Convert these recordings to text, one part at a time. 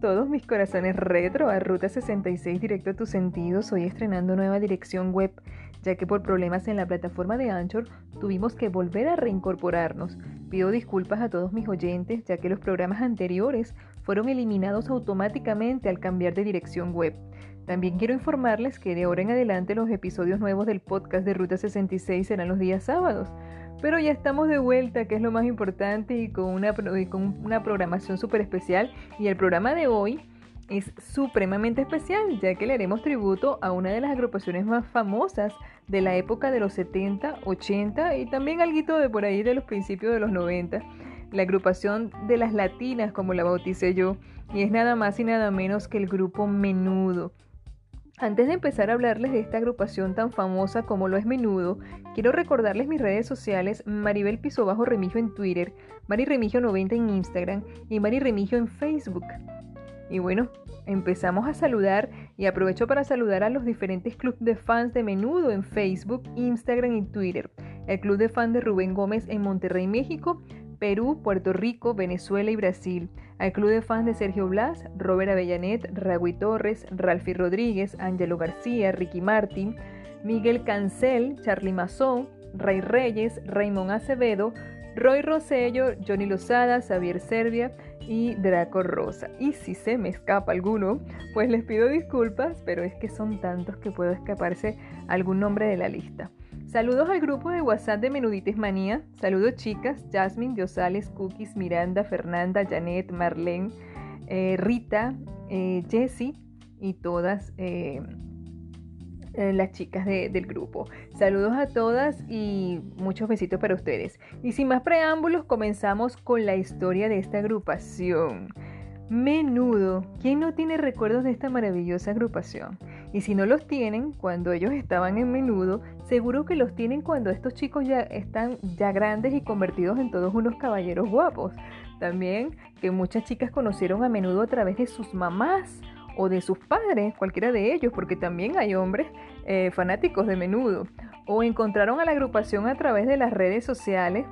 todos mis corazones retro a Ruta 66 directo a tus sentidos. Hoy estrenando nueva dirección web, ya que por problemas en la plataforma de Anchor tuvimos que volver a reincorporarnos. Pido disculpas a todos mis oyentes, ya que los programas anteriores fueron eliminados automáticamente al cambiar de dirección web. También quiero informarles que de ahora en adelante los episodios nuevos del podcast de Ruta 66 serán los días sábados. Pero ya estamos de vuelta, que es lo más importante, y con una, con una programación súper especial. Y el programa de hoy es supremamente especial, ya que le haremos tributo a una de las agrupaciones más famosas de la época de los 70, 80 y también algo de por ahí de los principios de los 90. La agrupación de las latinas, como la bauticé yo, y es nada más y nada menos que el grupo Menudo. Antes de empezar a hablarles de esta agrupación tan famosa como lo es Menudo, quiero recordarles mis redes sociales Maribel Piso Bajo Remigio en Twitter, Mari Remigio 90 en Instagram y Mari Remigio en Facebook. Y bueno, empezamos a saludar y aprovecho para saludar a los diferentes clubes de fans de Menudo en Facebook, Instagram y Twitter. El club de fans de Rubén Gómez en Monterrey, México, Perú, Puerto Rico, Venezuela y Brasil. Al club de fans de Sergio Blas, Robert Avellanet, Ragui Torres, Ralfi Rodríguez, Ángelo García, Ricky Martin, Miguel Cancel, Charlie Mazón, Ray Reyes, Raymond Acevedo, Roy Rosello, Johnny Lozada, Xavier Servia y Draco Rosa. Y si se me escapa alguno, pues les pido disculpas, pero es que son tantos que puedo escaparse algún nombre de la lista. Saludos al grupo de WhatsApp de Menudites Manía. Saludos chicas, Jasmine, Diosales, Cookies, Miranda, Fernanda, Janet, Marlene, eh, Rita, eh, Jessie y todas eh, las chicas de- del grupo. Saludos a todas y muchos besitos para ustedes. Y sin más preámbulos, comenzamos con la historia de esta agrupación. Menudo, ¿quién no tiene recuerdos de esta maravillosa agrupación? Y si no los tienen cuando ellos estaban en menudo, seguro que los tienen cuando estos chicos ya están ya grandes y convertidos en todos unos caballeros guapos. También que muchas chicas conocieron a menudo a través de sus mamás o de sus padres, cualquiera de ellos, porque también hay hombres eh, fanáticos de menudo, o encontraron a la agrupación a través de las redes sociales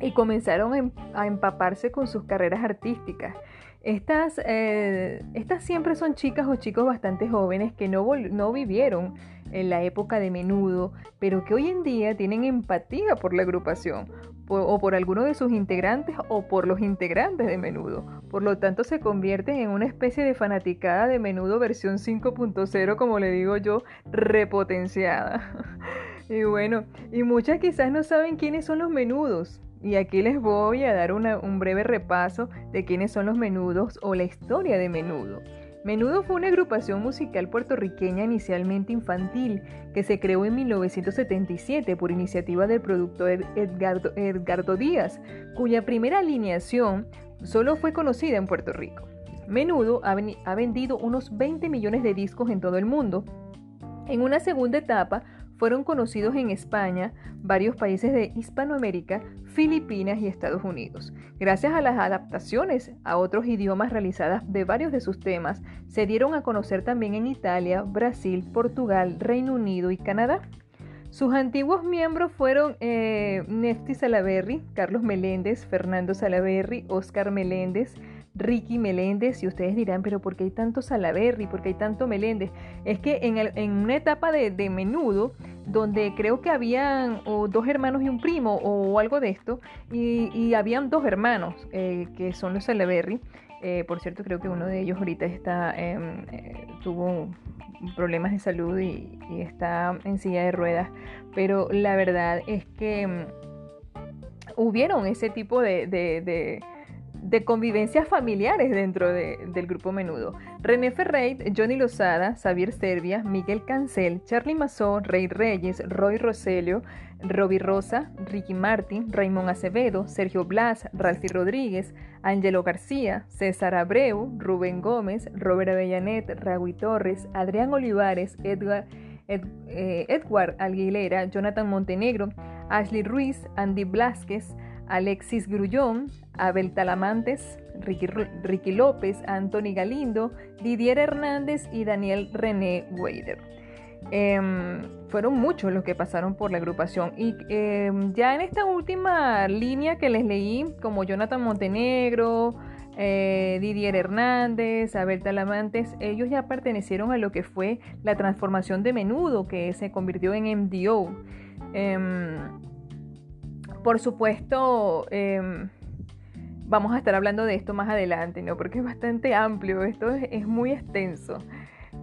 y comenzaron a empaparse con sus carreras artísticas. Estas, eh, estas siempre son chicas o chicos bastante jóvenes que no, no vivieron en la época de menudo, pero que hoy en día tienen empatía por la agrupación, o por alguno de sus integrantes o por los integrantes de menudo. Por lo tanto, se convierten en una especie de fanaticada de menudo versión 5.0, como le digo yo, repotenciada. y bueno, y muchas quizás no saben quiénes son los menudos. Y aquí les voy a dar un breve repaso de quiénes son los menudos o la historia de menudo. Menudo fue una agrupación musical puertorriqueña inicialmente infantil que se creó en 1977 por iniciativa del productor Edgardo, Díaz, cuya primera alineación solo fue conocida en Puerto Rico. Menudo ha, ha vendido unos 20 millones de discos en todo el mundo. En una segunda etapa fueron conocidos en España, varios países de Hispanoamérica, Filipinas y Estados Unidos. Gracias a las adaptaciones a otros idiomas realizadas de varios de sus temas, se dieron a conocer también en Italia, Brasil, Portugal, Reino Unido y Canadá. Sus antiguos miembros fueron eh, Nefti Salaberry, Carlos Meléndez, Fernando Salaberry, Oscar Meléndez, Ricky Meléndez y ustedes dirán, pero ¿por qué hay tanto Salaberry? ¿Por qué hay tanto Meléndez? Es que en, una etapa de, menudo, donde creo que habían dos hermanos y un primo o algo de esto, y, habían dos hermanos eh, que son los Salaberry. Eh, por cierto, creo que uno de ellos ahorita está, em, eh, tuvo problemas de salud y, está en silla de ruedas, pero la verdad es que em, hubieron ese tipo de de convivencias familiares dentro del grupo Menudo. René Ferreit, Johnny Lozada, Xavier Servia, Miguel Cancel, Charlie Mazó, Rey Reyes, Roy Roselio, Roby Rosa, Ricky Martin, Raymond Acevedo, Sergio Blas, Ralfi Rodríguez, Angelo García, César Abreu, Rubén Gómez, Robert Avellanet, Ragui Torres, Adrián Olivares, Edward, eh, Edward Aguilera, Jonathan Montenegro, Ashley Ruiz, Andy Blasquez, Alexis Grullón, Abel Talamantes, Ricky, López, Anthony Galindo, Didier Hernández y Daniel René Weider. Em, fueron muchos los que pasaron por la agrupación y em, ya en esta última línea que les leí, como Jonathan Montenegro, eh, Didier Hernández, Abel Talamantes, ellos ya pertenecieron a lo que fue la transformación de menudo que se convirtió en MDO. Em, por supuesto, em, vamos a estar hablando de esto más adelante, ¿no? Porque es bastante amplio, esto es, muy extenso.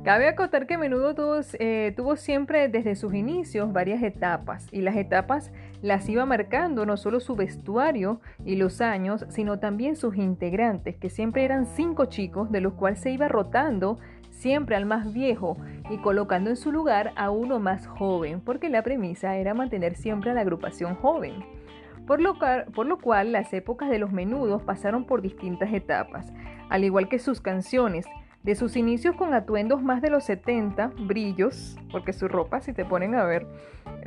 Cabe acotar que Menudo tuvo, eh, tuvo siempre desde sus inicios varias etapas y las etapas las iba marcando no solo su vestuario y los años, sino también sus integrantes, que siempre eran cinco chicos, de los cuales se iba rotando siempre al más viejo y colocando en su lugar a uno más joven, porque la premisa era mantener siempre a la agrupación joven por lo, cual, las épocas de los menudos pasaron por distintas etapas, al igual que sus canciones, de sus inicios con atuendos más de los 70, brillos, porque su ropa, si te ponen a ver,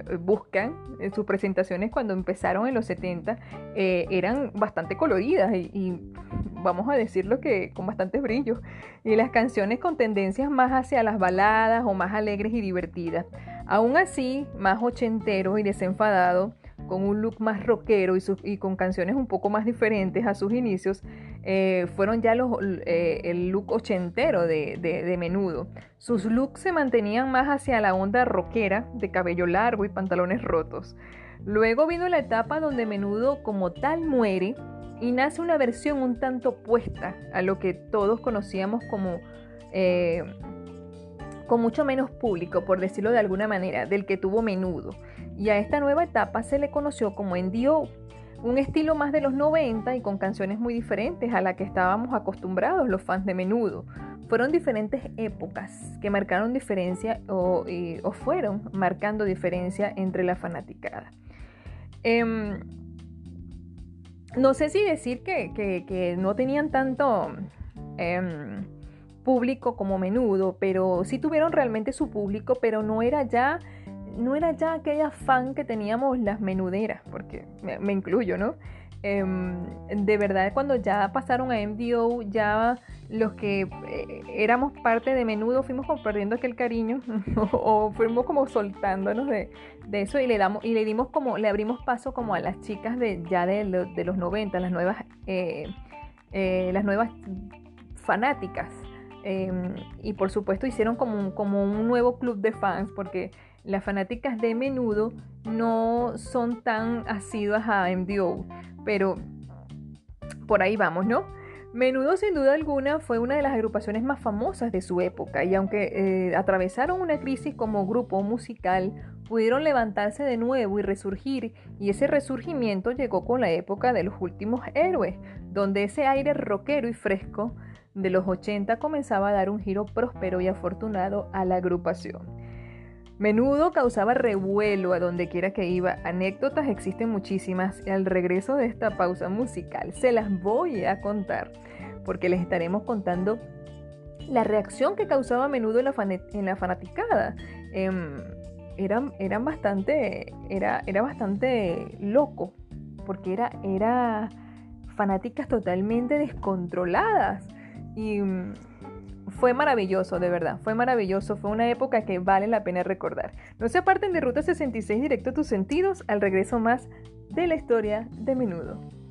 eh, buscan en sus presentaciones cuando empezaron en los 70, eh, eran bastante coloridas y, y, vamos a decirlo que con bastantes brillos. Y las canciones con tendencias más hacia las baladas o más alegres y divertidas. Aún así, más ochentero y desenfadado, con un look más rockero y, con canciones un poco más diferentes a sus inicios, eh, fueron ya los, eh, el look ochentero de, menudo. Sus looks se mantenían más hacia la onda rockera, de cabello largo y pantalones rotos. Luego vino la etapa donde menudo como tal muere y nace una versión un tanto opuesta a lo que todos conocíamos como... Eh, con mucho menos público, por decirlo de alguna manera, del que tuvo menudo y a esta nueva etapa se le conoció como NDO, un estilo más de los 90 y con canciones muy diferentes a la que estábamos acostumbrados los fans de menudo. Fueron diferentes épocas que marcaron diferencia o, fueron marcando diferencia entre la fanaticada. Em, no sé si decir que, no tenían tanto em, público como menudo, pero sí tuvieron realmente su público, pero no era ya no era ya aquella fan que teníamos las menuderas, porque me, incluyo, ¿no? Em, de verdad, cuando ya pasaron a MDO, ya los que eh, éramos parte de menudo fuimos como perdiendo aquel cariño o, fuimos como soltándonos de, eso y le damos y le dimos como le abrimos paso como a las chicas de ya de, los 90 las nuevas eh, eh, las nuevas fanáticas em, y por supuesto hicieron como como un nuevo club de fans porque las fanáticas de menudo no son tan asiduas a MDO pero por ahí vamos, ¿no? Menudo sin duda alguna fue una de las agrupaciones más famosas de su época y aunque eh, atravesaron una crisis como grupo musical, pudieron levantarse de nuevo y resurgir y ese resurgimiento llegó con la época de los últimos héroes, donde ese aire rockero y fresco de los 80 comenzaba a dar un giro próspero y afortunado a la agrupación. Menudo causaba revuelo a donde quiera que iba. Anécdotas existen muchísimas y al regreso de esta pausa musical se las voy a contar porque les estaremos contando la reacción que causaba a menudo en la, fanaticada. Eran, eran bastante, era, era bastante loco porque era, era fanáticas totalmente descontroladas y fue maravilloso, de verdad, fue maravilloso, fue una época que vale la pena recordar. No se aparten de Ruta 66 directo a tus sentidos, al regreso más de la historia de menudo.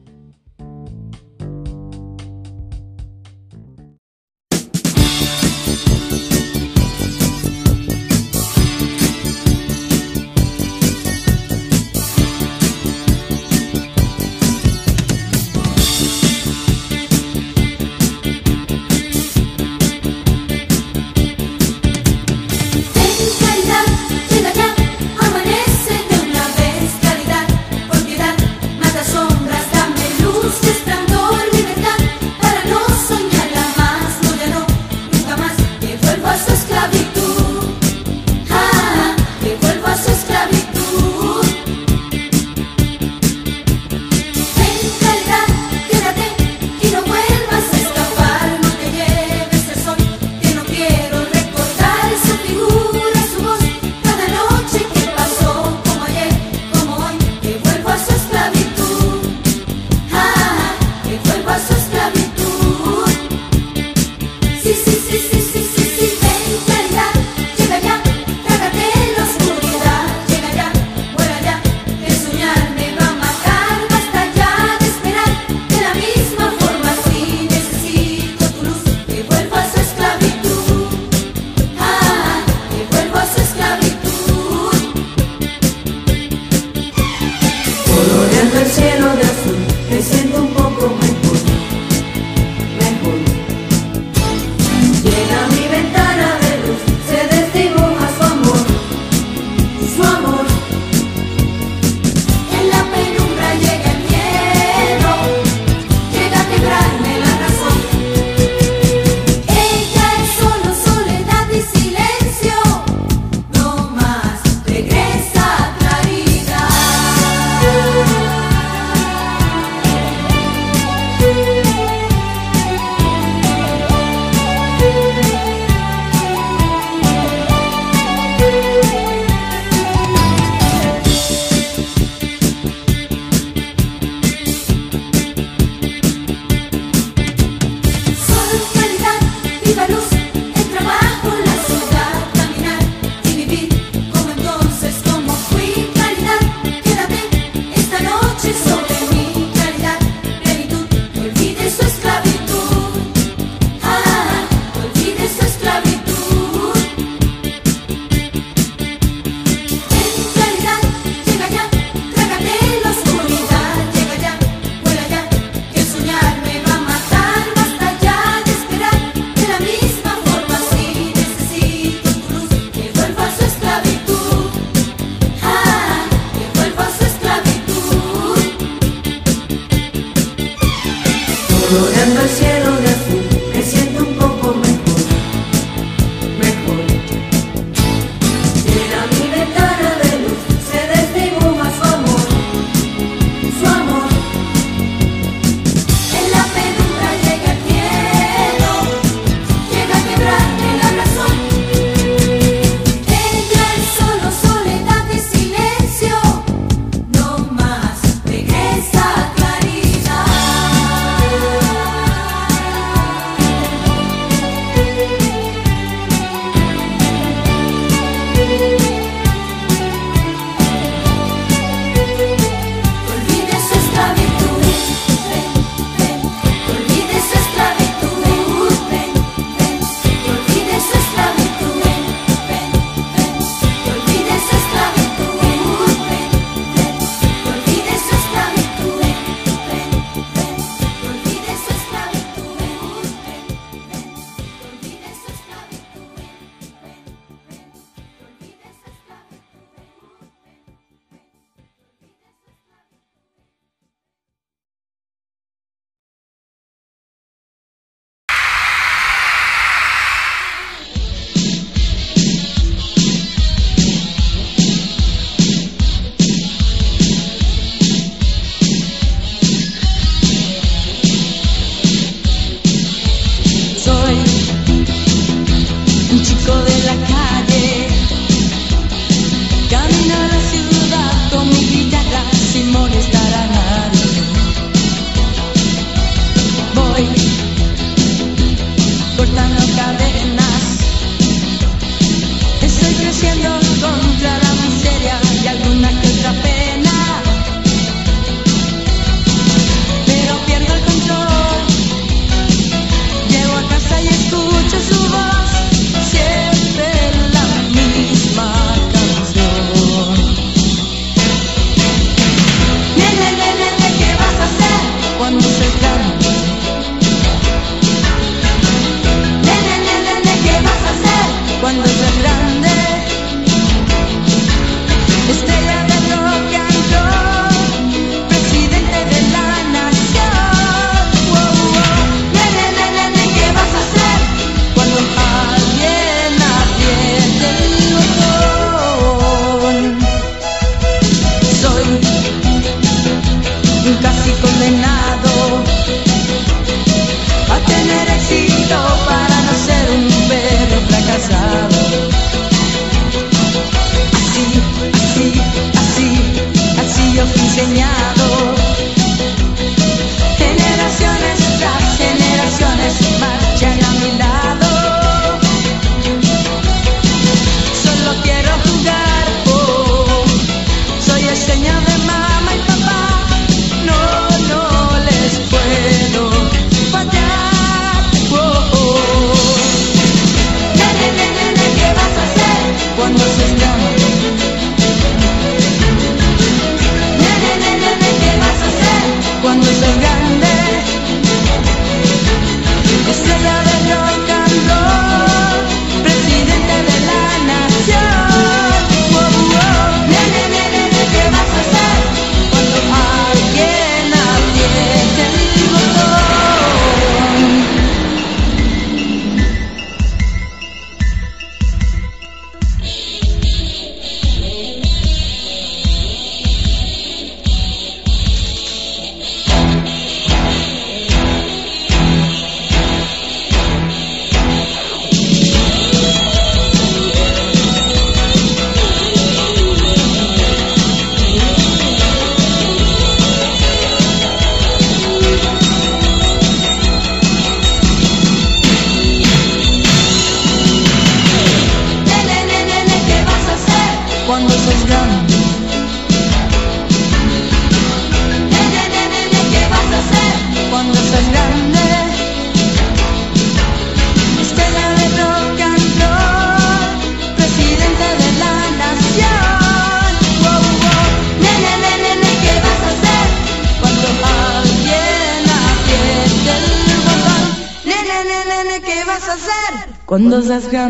Cuando seas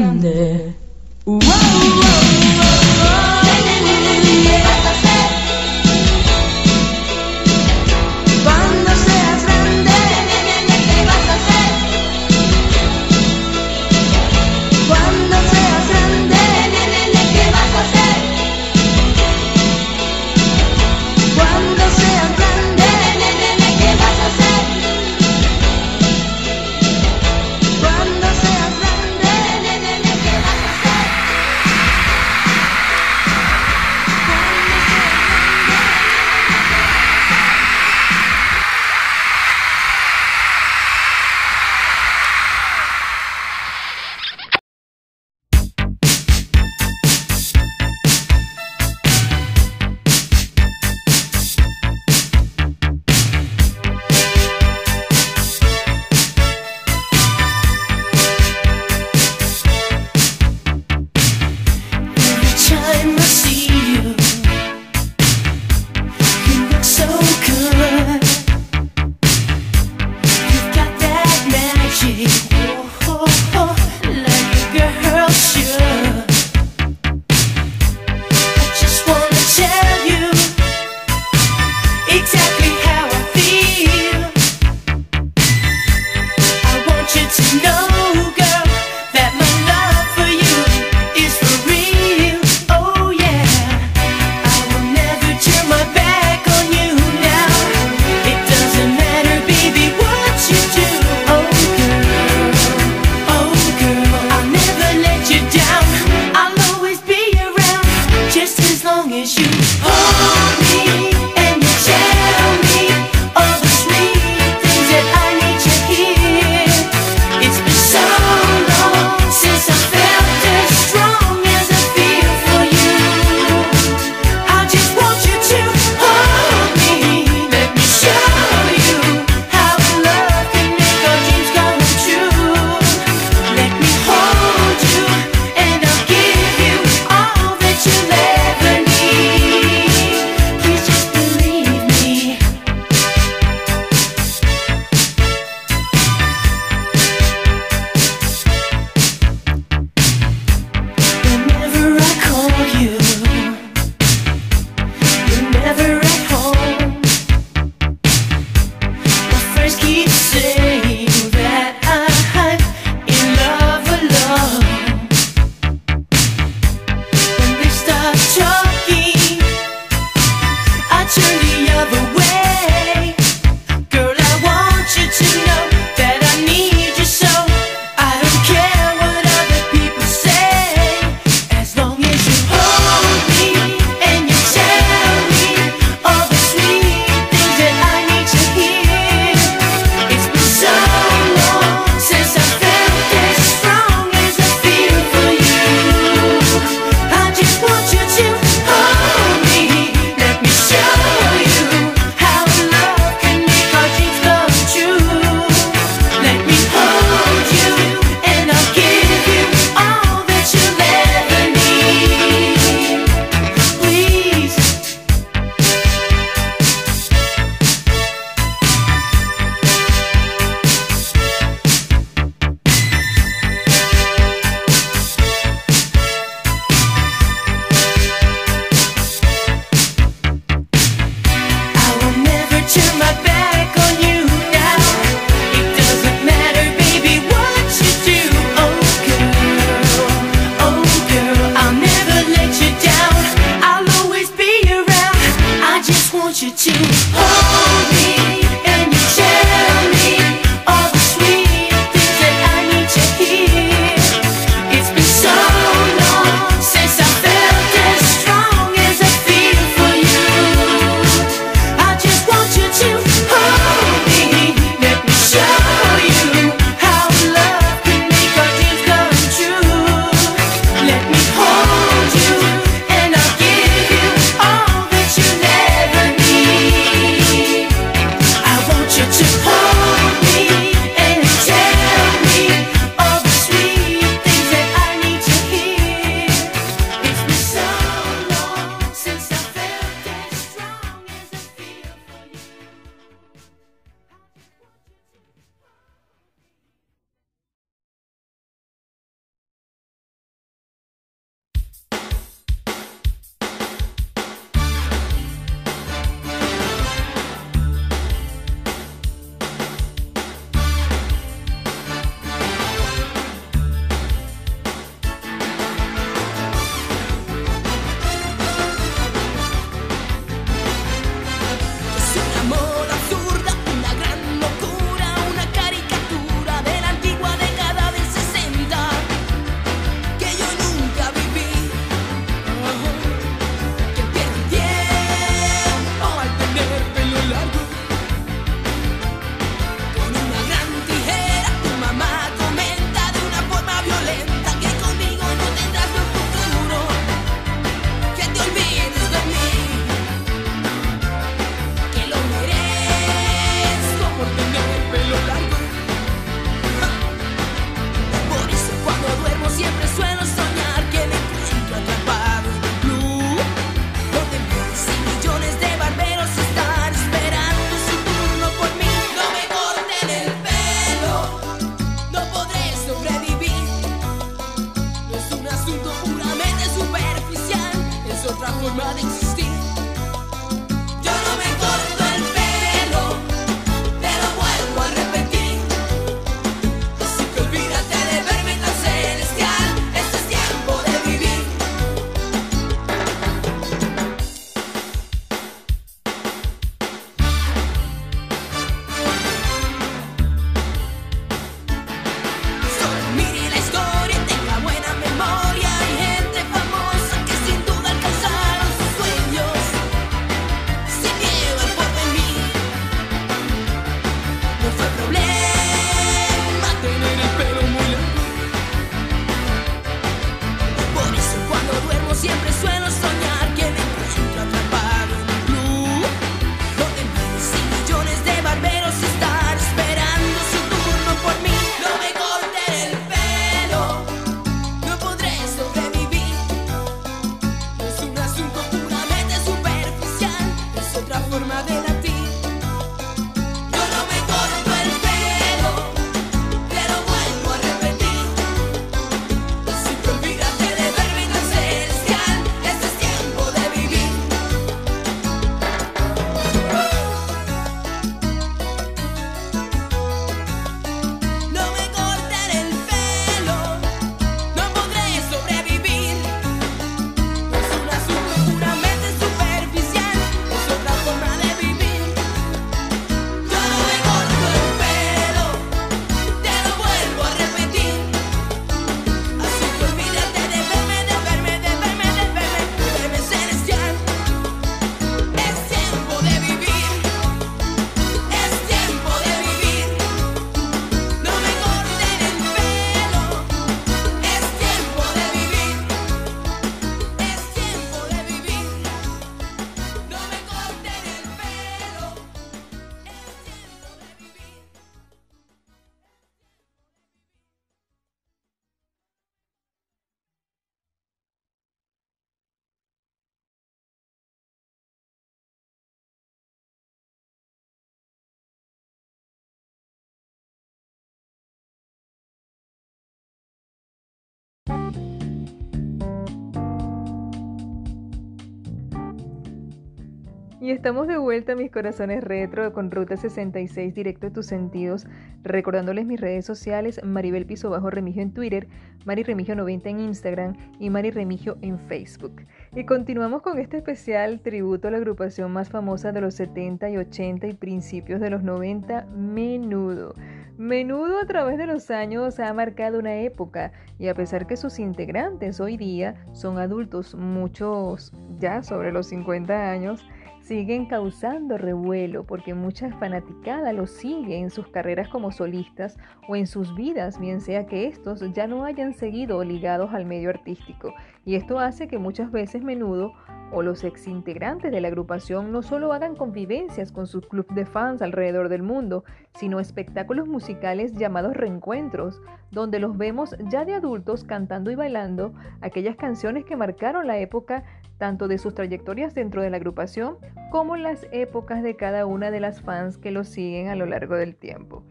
Y estamos de vuelta, mis corazones retro, con Ruta 66, directo a tus sentidos, recordándoles mis redes sociales, Maribel Piso Bajo Remigio en Twitter, Mari Remigio 90 en Instagram y Mari Remigio en Facebook. Y continuamos con este especial tributo a la agrupación más famosa de los 70 y 80 y principios de los 90, Menudo. Menudo a través de los años ha marcado una época y a pesar que sus integrantes hoy día son adultos, muchos ya sobre los 50 años, siguen causando revuelo porque mucha fanaticada los sigue en sus carreras como solistas o en sus vidas, bien sea que estos ya no hayan seguido ligados al medio artístico. Y esto hace que muchas veces menudo o los exintegrantes de la agrupación no solo hagan convivencias con sus clubes de fans alrededor del mundo, sino espectáculos musicales llamados reencuentros, donde los vemos ya de adultos cantando y bailando aquellas canciones que marcaron la época tanto de sus trayectorias dentro de la agrupación como las épocas de cada una de las fans que los siguen a lo largo del tiempo.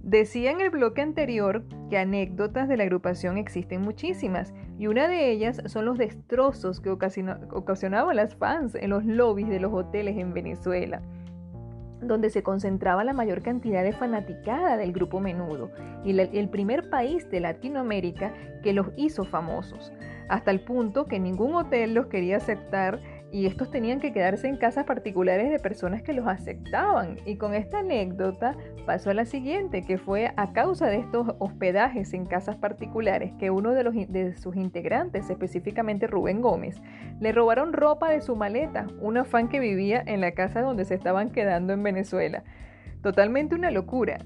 Decía en el bloque anterior que anécdotas de la agrupación existen muchísimas y una de ellas son los destrozos que ocasiona- ocasionaban las fans en los lobbies de los hoteles en Venezuela donde se concentraba la mayor cantidad de fanaticada del grupo Menudo y el primer país de Latinoamérica que los hizo famosos, hasta el punto que ningún hotel los quería aceptar y estos tenían que quedarse en casas particulares de personas que los aceptaban. Y con esta anécdota pasó a la siguiente, que fue a causa de estos hospedajes en casas particulares que uno de, los, de sus integrantes, específicamente Rubén Gómez, le robaron ropa de su maleta, una fan que vivía en la casa donde se estaban quedando en Venezuela. Totalmente una locura.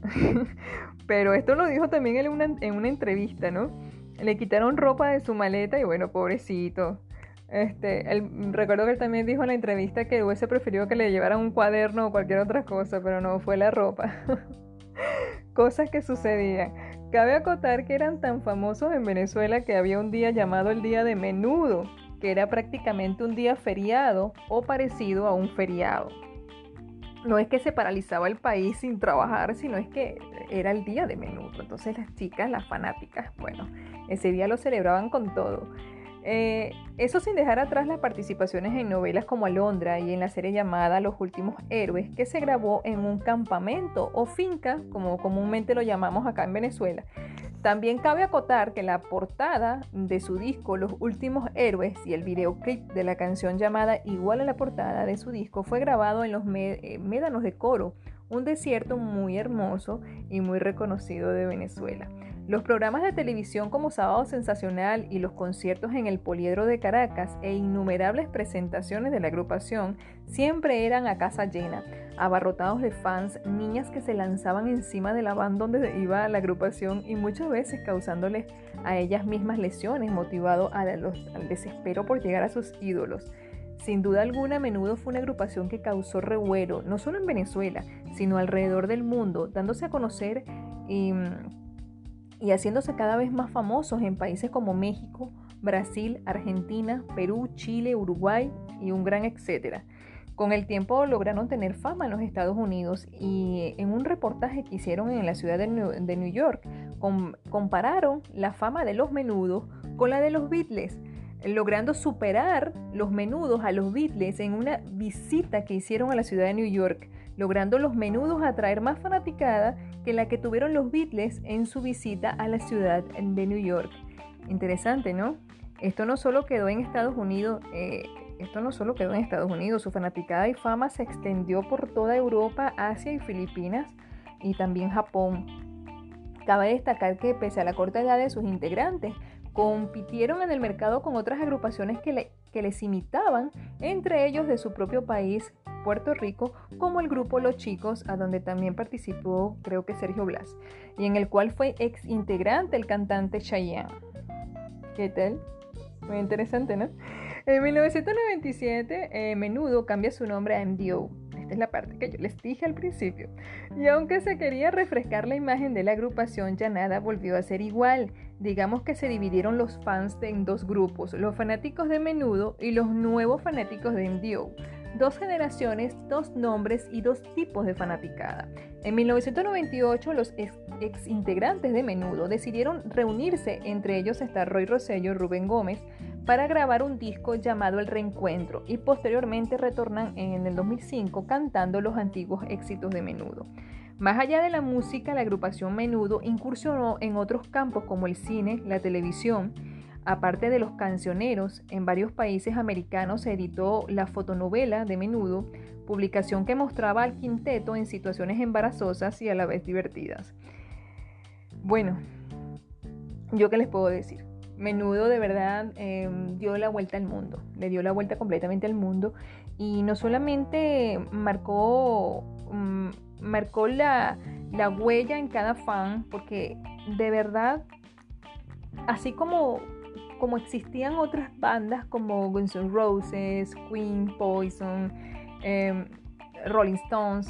Pero esto lo dijo también en una entrevista, ¿no? Le quitaron ropa de su maleta y bueno, pobrecito. Este, él- recuerdo que él también dijo en la entrevista que hubiese preferido que le llevaran un cuaderno o cualquier otra cosa, pero no fue la ropa. Cosas que sucedían. Cabe acotar que eran tan famosos en Venezuela que había un día llamado el Día de Menudo, que era prácticamente un día feriado o parecido a un feriado. No es que se paralizaba el país sin trabajar, sino es que era el día de menudo. Entonces las chicas, las fanáticas, bueno, ese día lo celebraban con todo. Eh, eso sin dejar atrás las participaciones en novelas como Alondra y en la serie llamada Los Últimos Héroes, que se grabó en un campamento o finca, como comúnmente lo llamamos acá en Venezuela. También cabe acotar que la portada de su disco Los Últimos Héroes y el videoclip de la canción llamada igual a la portada de su disco fue grabado en los eh, Médanos de Coro, un desierto muy hermoso y muy reconocido de Venezuela. Los programas de televisión como Sábado Sensacional y los conciertos en el Poliedro de Caracas e innumerables presentaciones de la agrupación siempre eran a casa llena, abarrotados de fans, niñas que se lanzaban encima de la van donde iba la agrupación y muchas veces causándoles a ellas mismas lesiones, motivado al desespero por llegar a sus ídolos. Sin duda alguna, menudo fue una agrupación que causó revuelo, no solo en Venezuela, sino alrededor del mundo, dándose a conocer y, y haciéndose cada vez más famosos en países como México, Brasil, Argentina, Perú, Chile, Uruguay y un gran etcétera. Con el tiempo lograron tener fama en los Estados Unidos y en un reportaje que hicieron en la ciudad de New, York com- compararon la fama de los menudos con la de los Beatles, logrando superar los menudos a los Beatles en una visita que hicieron a la ciudad de New York, logrando los menudos atraer más fanaticada que la que tuvieron los Beatles en su visita a la ciudad de New York. Interesante, ¿no? Esto no solo quedó en Estados Unidos, eh, esto no solo quedó en Estados Unidos, su fanaticada y fama se extendió por toda Europa, Asia y Filipinas y también Japón. Cabe destacar que pese a la corta edad de sus integrantes, compitieron en el mercado con otras agrupaciones que, le- que les imitaban, entre ellos de su propio país, Puerto Rico, como el grupo Los Chicos, a donde también participó creo que Sergio Blas, y en el cual fue ex integrante el cantante Chayanne. ¿Qué tal? Muy interesante, ¿no? En 1997, eh, Menudo cambia su nombre a MDO. Esta es la parte que yo les dije al principio. Y aunque se quería refrescar la imagen de la agrupación, ya nada volvió a ser igual. Digamos que se dividieron los fans en dos grupos, los fanáticos de Menudo y los nuevos fanáticos de MDO. Dos generaciones, dos nombres y dos tipos de fanaticada. En 1998, los ex integrantes de Menudo decidieron reunirse, entre ellos está Roy Rosello y Rubén Gómez, para grabar un disco llamado El Reencuentro y posteriormente retornan en el 2005 cantando los antiguos éxitos de Menudo. Más allá de la música, la agrupación Menudo incursionó en otros campos como el cine, la televisión, Aparte de los cancioneros, en varios países americanos se editó la fotonovela de Menudo, publicación que mostraba al quinteto en situaciones embarazosas y a la vez divertidas. Bueno, yo qué les puedo decir. Menudo de verdad eh, dio la vuelta al mundo, le dio la vuelta completamente al mundo y no solamente marcó, mm, marcó la, la huella en cada fan, porque de verdad, así como como existían otras bandas como Guns N' Roses, Queen, Poison, em, Rolling Stones,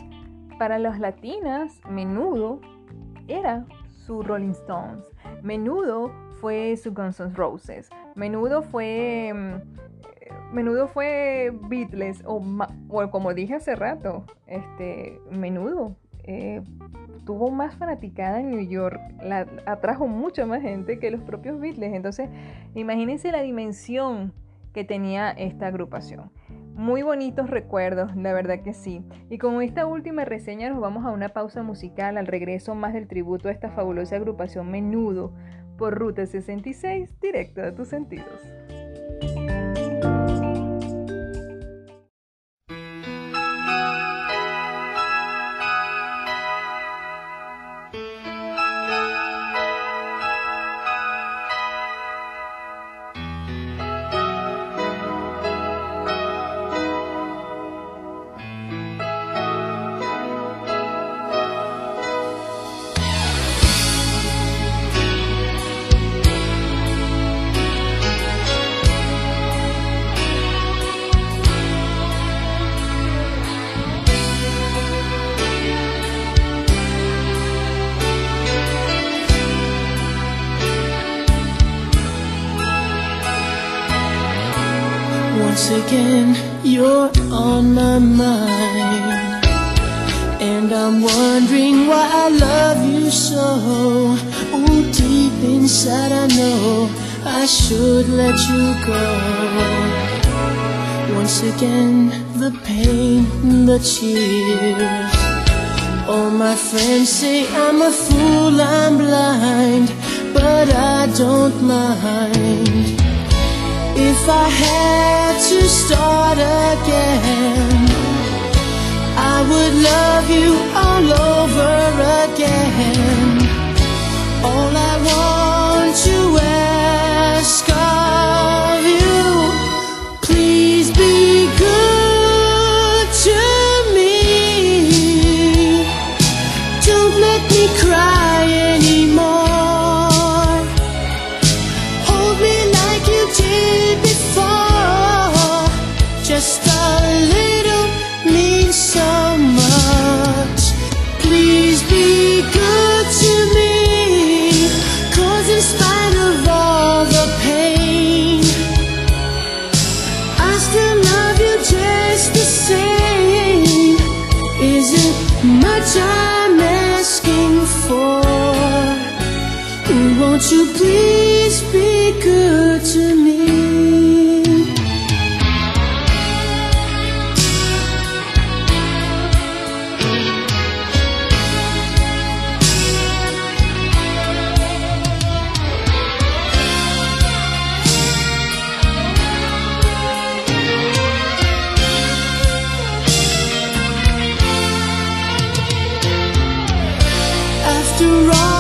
para las latinas, menudo era su Rolling Stones. Menudo fue su Guns N' Roses. Menudo fue. Menudo fue Beatles, o, o como dije hace rato, este, menudo. eh, tuvo más fanaticada en New York, la atrajo mucha más gente que los propios Beatles. Entonces, imagínense la dimensión que tenía esta agrupación. Muy bonitos recuerdos, la verdad que sí. Y con esta última reseña nos vamos a una pausa musical al regreso más del tributo a esta fabulosa agrupación Menudo por Ruta 66, directo a tus sentidos. Again, the pain, the tears. All my friends say I'm a fool, I'm blind, but I don't mind. If I had to start again, I would love you all over again. All I want to ask to run.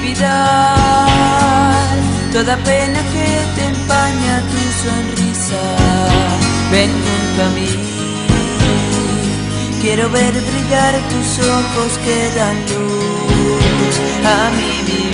olvidar toda pena que te empaña tu sonrisa. Ven junto a mí, quiero ver brillar tus ojos que dan luz a mi vivir.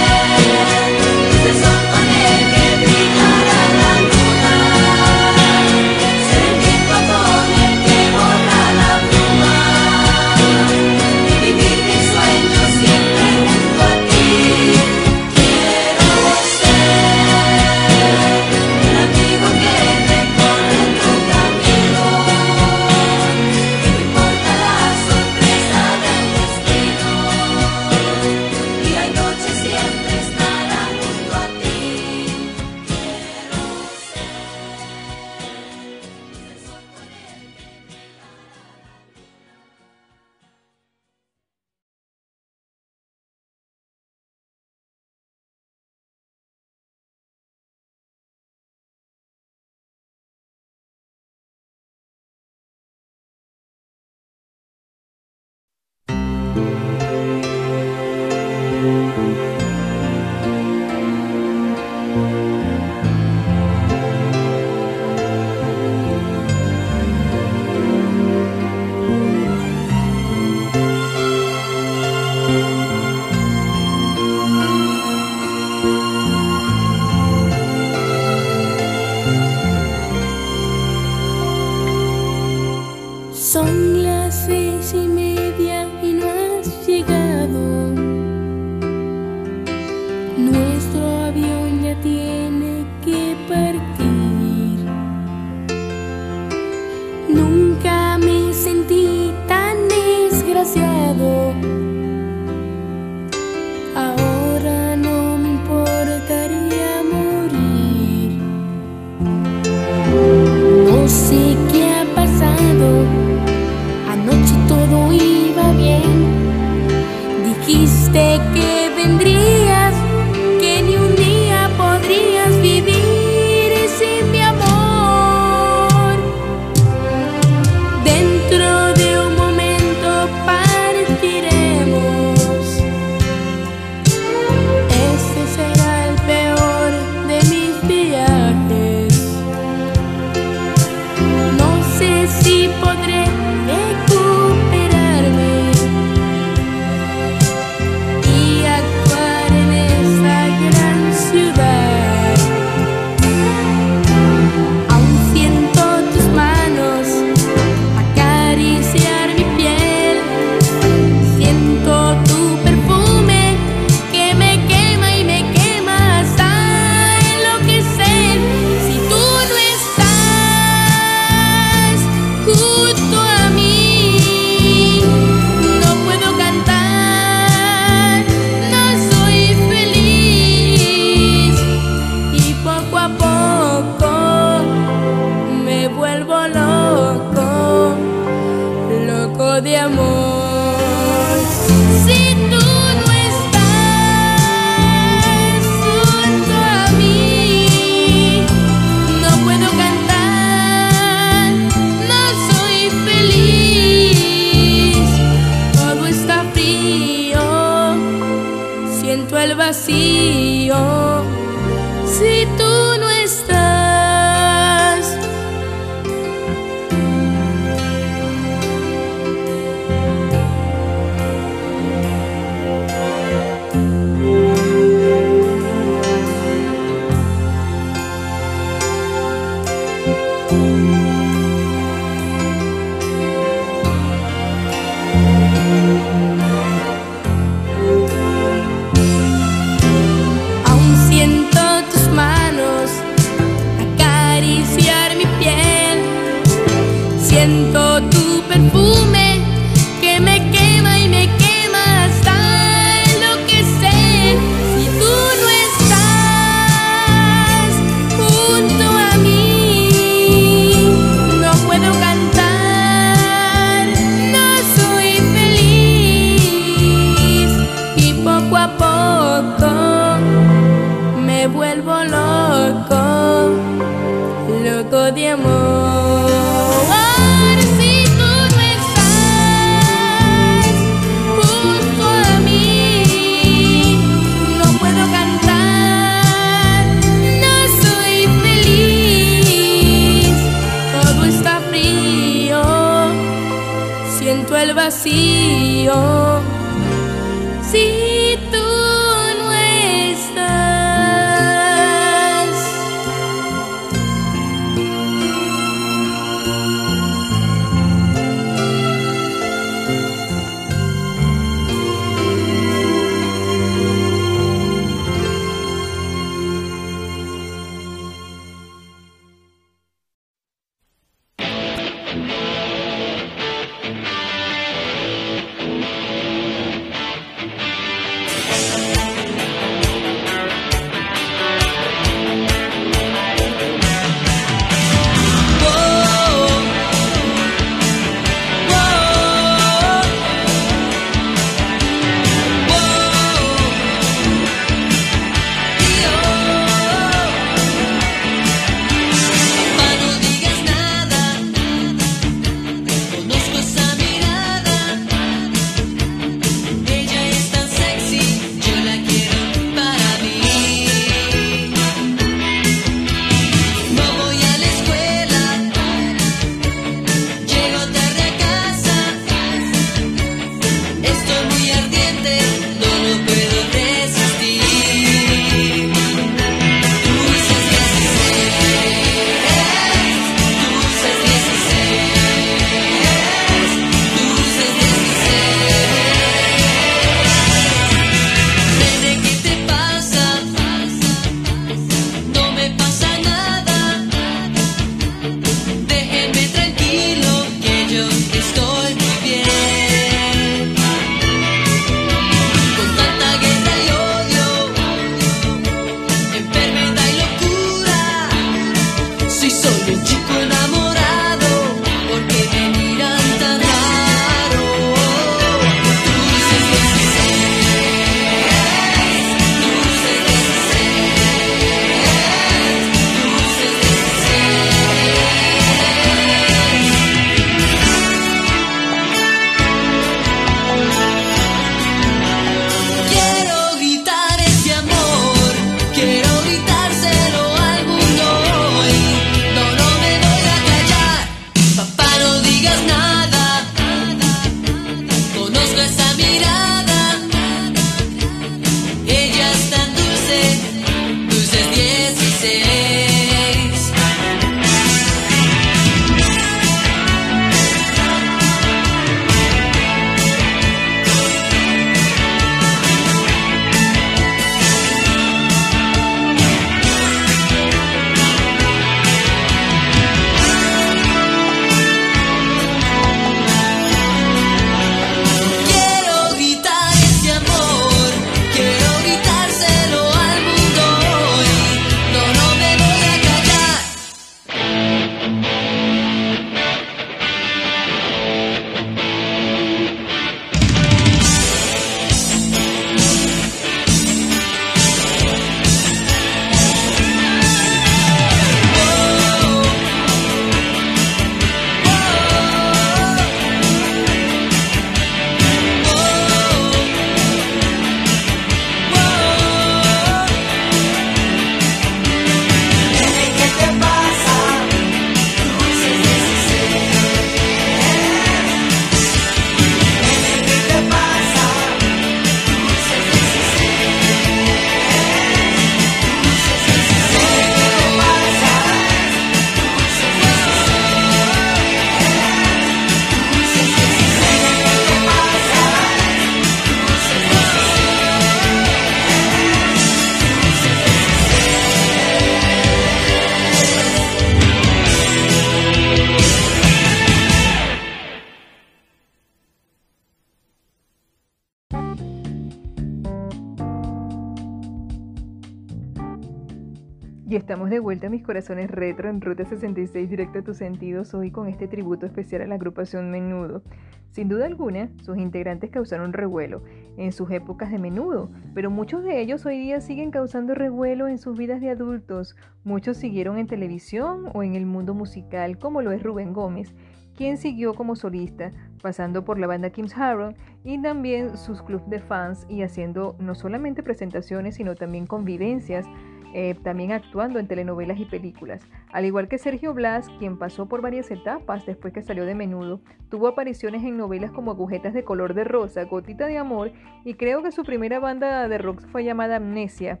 Y estamos de vuelta a mis corazones retro en Ruta 66 directo a tus sentidos hoy con este tributo especial a la agrupación Menudo. Sin duda alguna, sus integrantes causaron revuelo en sus épocas de menudo, pero muchos de ellos hoy día siguen causando revuelo en sus vidas de adultos. Muchos siguieron en televisión o en el mundo musical, como lo es Rubén Gómez, quien siguió como solista, pasando por la banda Kim's Harrow y también sus clubs de fans y haciendo no solamente presentaciones, sino también convivencias eh, también actuando en telenovelas y películas. Al igual que Sergio Blas, quien pasó por varias etapas después que salió de menudo, tuvo apariciones en novelas como Agujetas de color de rosa, Gotita de amor y creo que su primera banda de rock fue llamada Amnesia.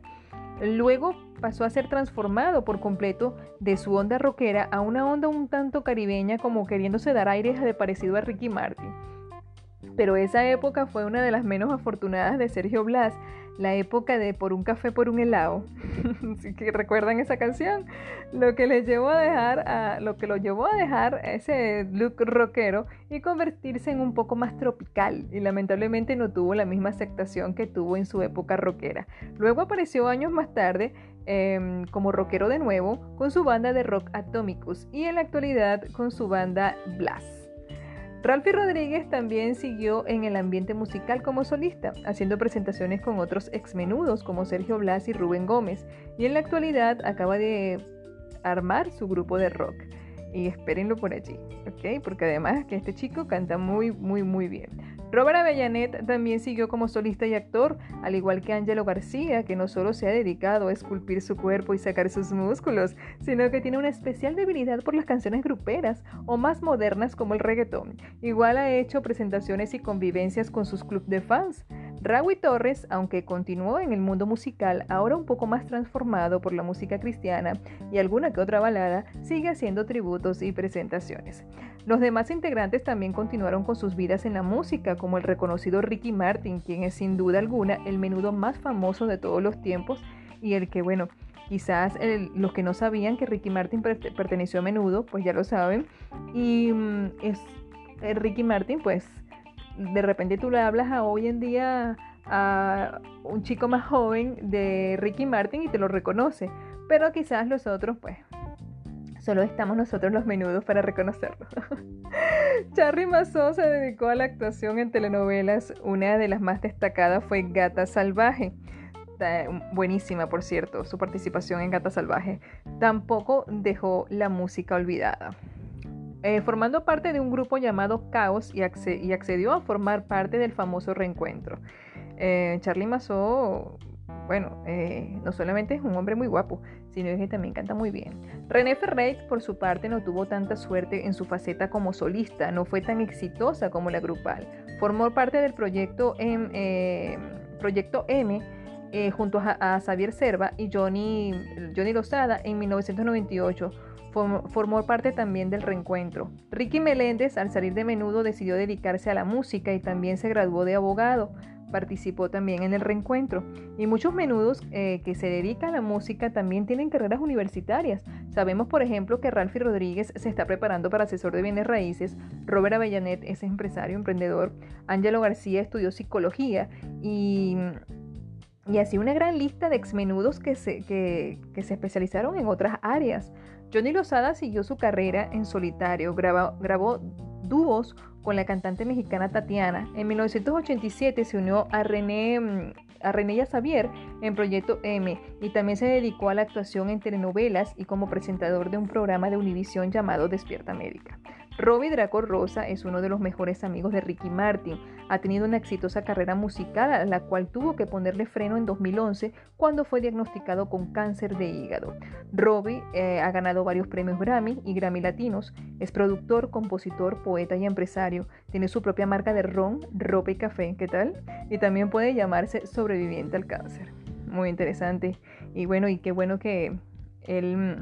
Luego pasó a ser transformado por completo de su onda rockera a una onda un tanto caribeña como queriéndose dar aires de parecido a Ricky Martin. Pero esa época fue una de las menos afortunadas de Sergio Blas, la época de por un café por un helado. ¿Sí que recuerdan esa canción, lo que le llevó a dejar lo que lo llevó a dejar ese look rockero y convertirse en un poco más tropical y lamentablemente no tuvo la misma aceptación que tuvo en su época rockera. Luego apareció años más tarde eh, como rockero de nuevo con su banda de rock Atomicus y en la actualidad con su banda Blast. Ralphie Rodríguez también siguió en el ambiente musical como solista, haciendo presentaciones con otros exmenudos como Sergio Blas y Rubén Gómez, y en la actualidad acaba de armar su grupo de rock. Y espérenlo por allí, ¿ok? Porque además que este chico canta muy, muy, muy bien. Robert Avellanet también siguió como solista y actor, al igual que Angelo García, que no solo se ha dedicado a esculpir su cuerpo y sacar sus músculos, sino que tiene una especial debilidad por las canciones gruperas o más modernas como el reggaetón. Igual ha hecho presentaciones y convivencias con sus clubes de fans. Rawi Torres, aunque continuó en el mundo musical, ahora un poco más transformado por la música cristiana y alguna que otra balada, sigue haciendo tributos y presentaciones. Los demás integrantes también continuaron con sus vidas en la música, como el reconocido Ricky Martin, quien es sin duda alguna el menudo más famoso de todos los tiempos y el que, bueno, quizás los que no sabían que Ricky Martin perte- perteneció a menudo, pues ya lo saben. Y mm, es eh, Ricky Martin, pues de repente tú le hablas a hoy en día a un chico más joven de Ricky Martin y te lo reconoce, pero quizás los otros, pues, solo estamos nosotros los menudos para reconocerlo. Charly Mazó se dedicó a la actuación en telenovelas, una de las más destacadas fue Gata Salvaje. Buenísima, por cierto, su participación en Gata Salvaje. Tampoco dejó la música olvidada. Eh, formando parte de un grupo llamado Caos y accedió a formar parte del famoso reencuentro. Eh, Charlie Mazó, bueno, eh, no solamente es un hombre muy guapo, sino que también canta muy bien. René Ferreira, por su parte, no tuvo tanta suerte en su faceta como solista, no fue tan exitosa como la grupal. Formó parte del proyecto M, eh, eh, junto a, Xavier Serva y Johnny, Johnny Lozada en 1998 Form- formó parte también del reencuentro. Ricky Meléndez, al salir de menudo, decidió dedicarse a la música y también se graduó de abogado. Participó también en el reencuentro. Y muchos menudos eh, que se dedican a la música también tienen carreras universitarias. Sabemos, por ejemplo, que Ralphie Rodríguez se está preparando para asesor de bienes raíces. Robert Avellanet es empresario, emprendedor. Ángelo García estudió psicología y y así una gran lista de exmenudos que se, que, que se especializaron en otras áreas. Johnny Lozada siguió su carrera en solitario, grabó dúos con la cantante mexicana Tatiana. En 1987 se unió a René, mm, a René en Proyecto M y también se dedicó a la actuación en telenovelas y como presentador de un programa de Univisión llamado Despierta Médica. Robbie Draco Rosa es uno de los mejores amigos de Ricky Martin. Ha tenido una exitosa carrera musical a la cual tuvo que ponerle freno en 2011 cuando fue diagnosticado con cáncer de hígado. Robbie eh, ha ganado varios premios Grammy y Grammy Latinos. Es productor, compositor, poeta y empresario. Tiene su propia marca de ron, ropa y café. ¿Qué tal? Y también puede llamarse sobreviviente al cáncer. Muy interesante. Y bueno, y qué bueno que él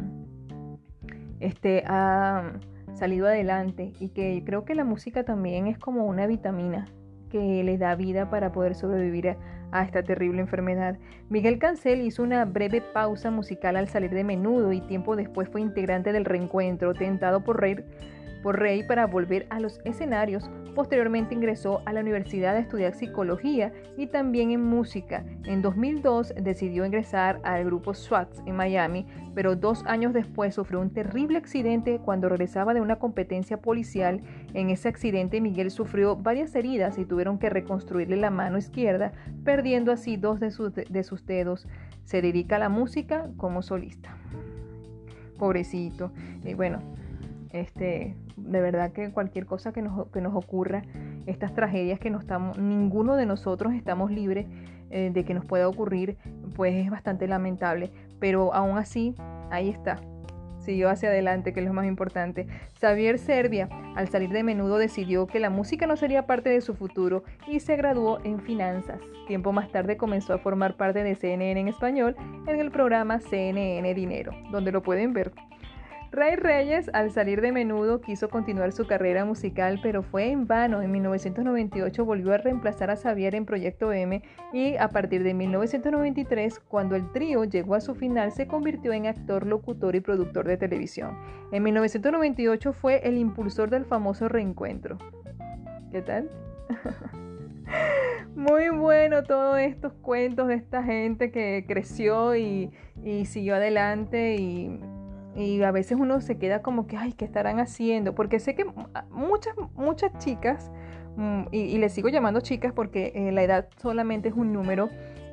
este, ha salido adelante y que creo que la música también es como una vitamina que le da vida para poder sobrevivir a, esta terrible enfermedad. Miguel Cancel hizo una breve pausa musical al salir de menudo y tiempo después fue integrante del reencuentro, tentado por Rey, por Rey para volver a los escenarios. Posteriormente ingresó a la universidad a estudiar psicología y también en música. En 2002 decidió ingresar al grupo SWAT en Miami, pero dos años después sufrió un terrible accidente cuando regresaba de una competencia policial. En ese accidente Miguel sufrió varias heridas y tuvieron que reconstruirle la mano izquierda, perdiendo así dos de sus, de sus dedos. Se dedica a la música como solista. Pobrecito. Y bueno, este, de verdad que cualquier cosa que nos, que nos ocurra, estas tragedias que no estamos, ninguno de nosotros estamos libres eh, de que nos pueda ocurrir, pues es bastante lamentable. Pero aún así, ahí está. Siguió hacia adelante, que es lo más importante. Xavier Serbia, al salir de menudo, decidió que la música no sería parte de su futuro y se graduó en finanzas. Tiempo más tarde comenzó a formar parte de CNN en español en el programa CNN Dinero, donde lo pueden ver. Ray Reyes, al salir de menudo, quiso continuar su carrera musical, pero fue en vano. En 1998 volvió a reemplazar a Xavier en Proyecto M y a partir de 1993, cuando el trío llegó a su final, se convirtió en actor, locutor y productor de televisión. En 1998 fue el impulsor del famoso reencuentro. ¿Qué tal? Muy bueno todos estos cuentos de esta gente que creció y, y siguió adelante y y a veces uno se queda como que, ay, ¿qué estarán haciendo? Porque sé que muchas, muchas chicas, mm, y, les sigo llamando chicas porque eh, la edad solamente es un número,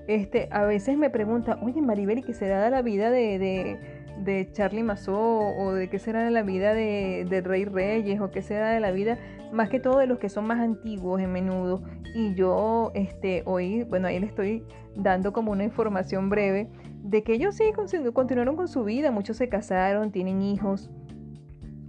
este, a veces me preguntan, oye, Maribel, ¿y qué será de la vida de, de, de Charlie Mazó? ¿O de qué será de la vida de, de Rey Reyes? ¿O qué será de la vida, más que todo, de los que son más antiguos en menudo? Y yo, este, hoy, bueno, ahí le estoy dando como una información breve de que ellos sí continu- continuaron con su vida, muchos se casaron, tienen hijos,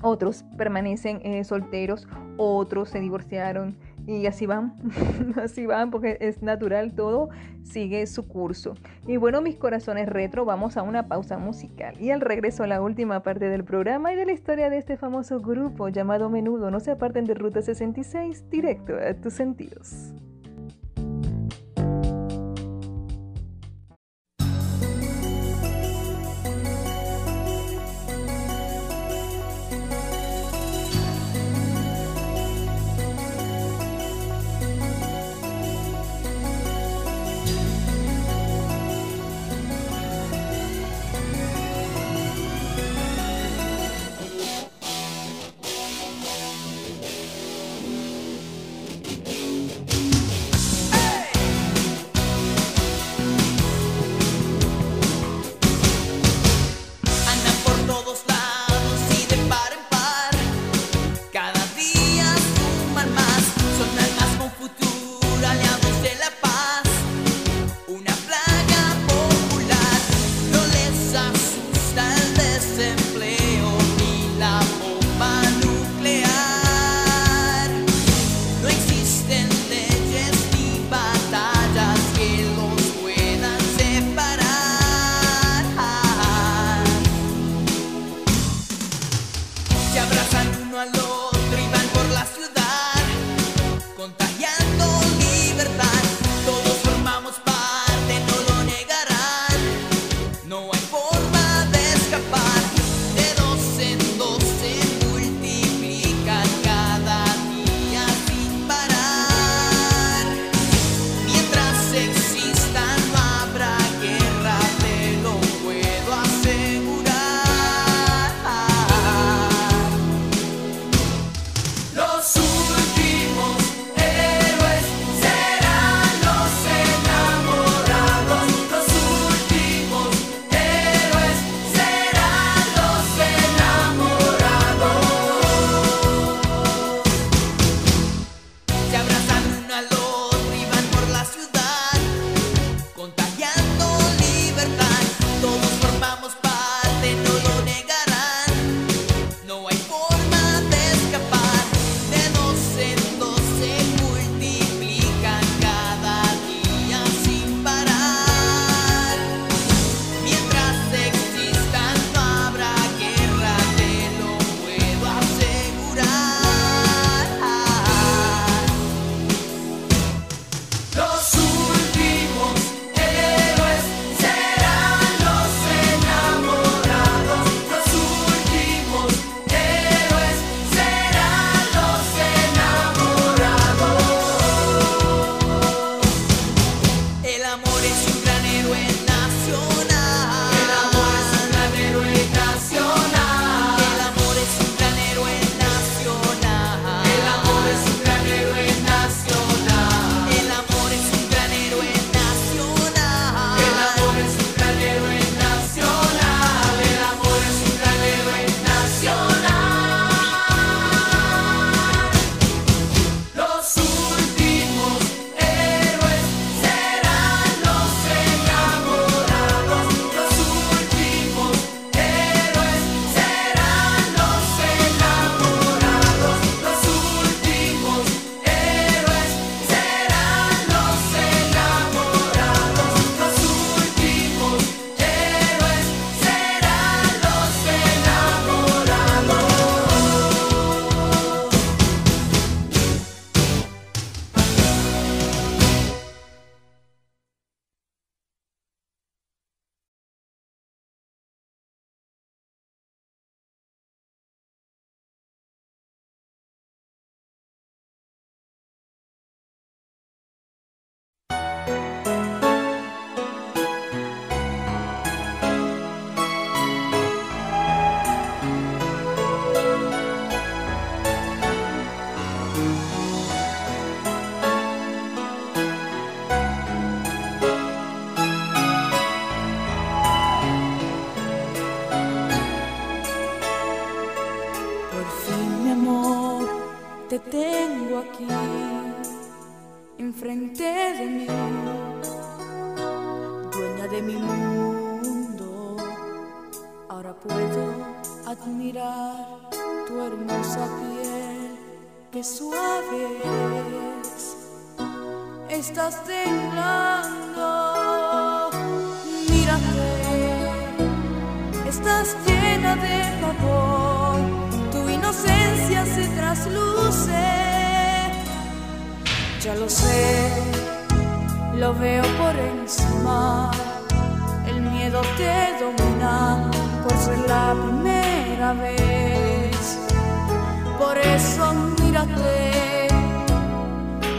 otros permanecen eh, solteros, otros se divorciaron y así van, así van porque es natural, todo sigue su curso. Y bueno, mis corazones retro, vamos a una pausa musical y al regreso a la última parte del programa y de la historia de este famoso grupo llamado Menudo, no se aparten de Ruta 66, directo a tus sentidos.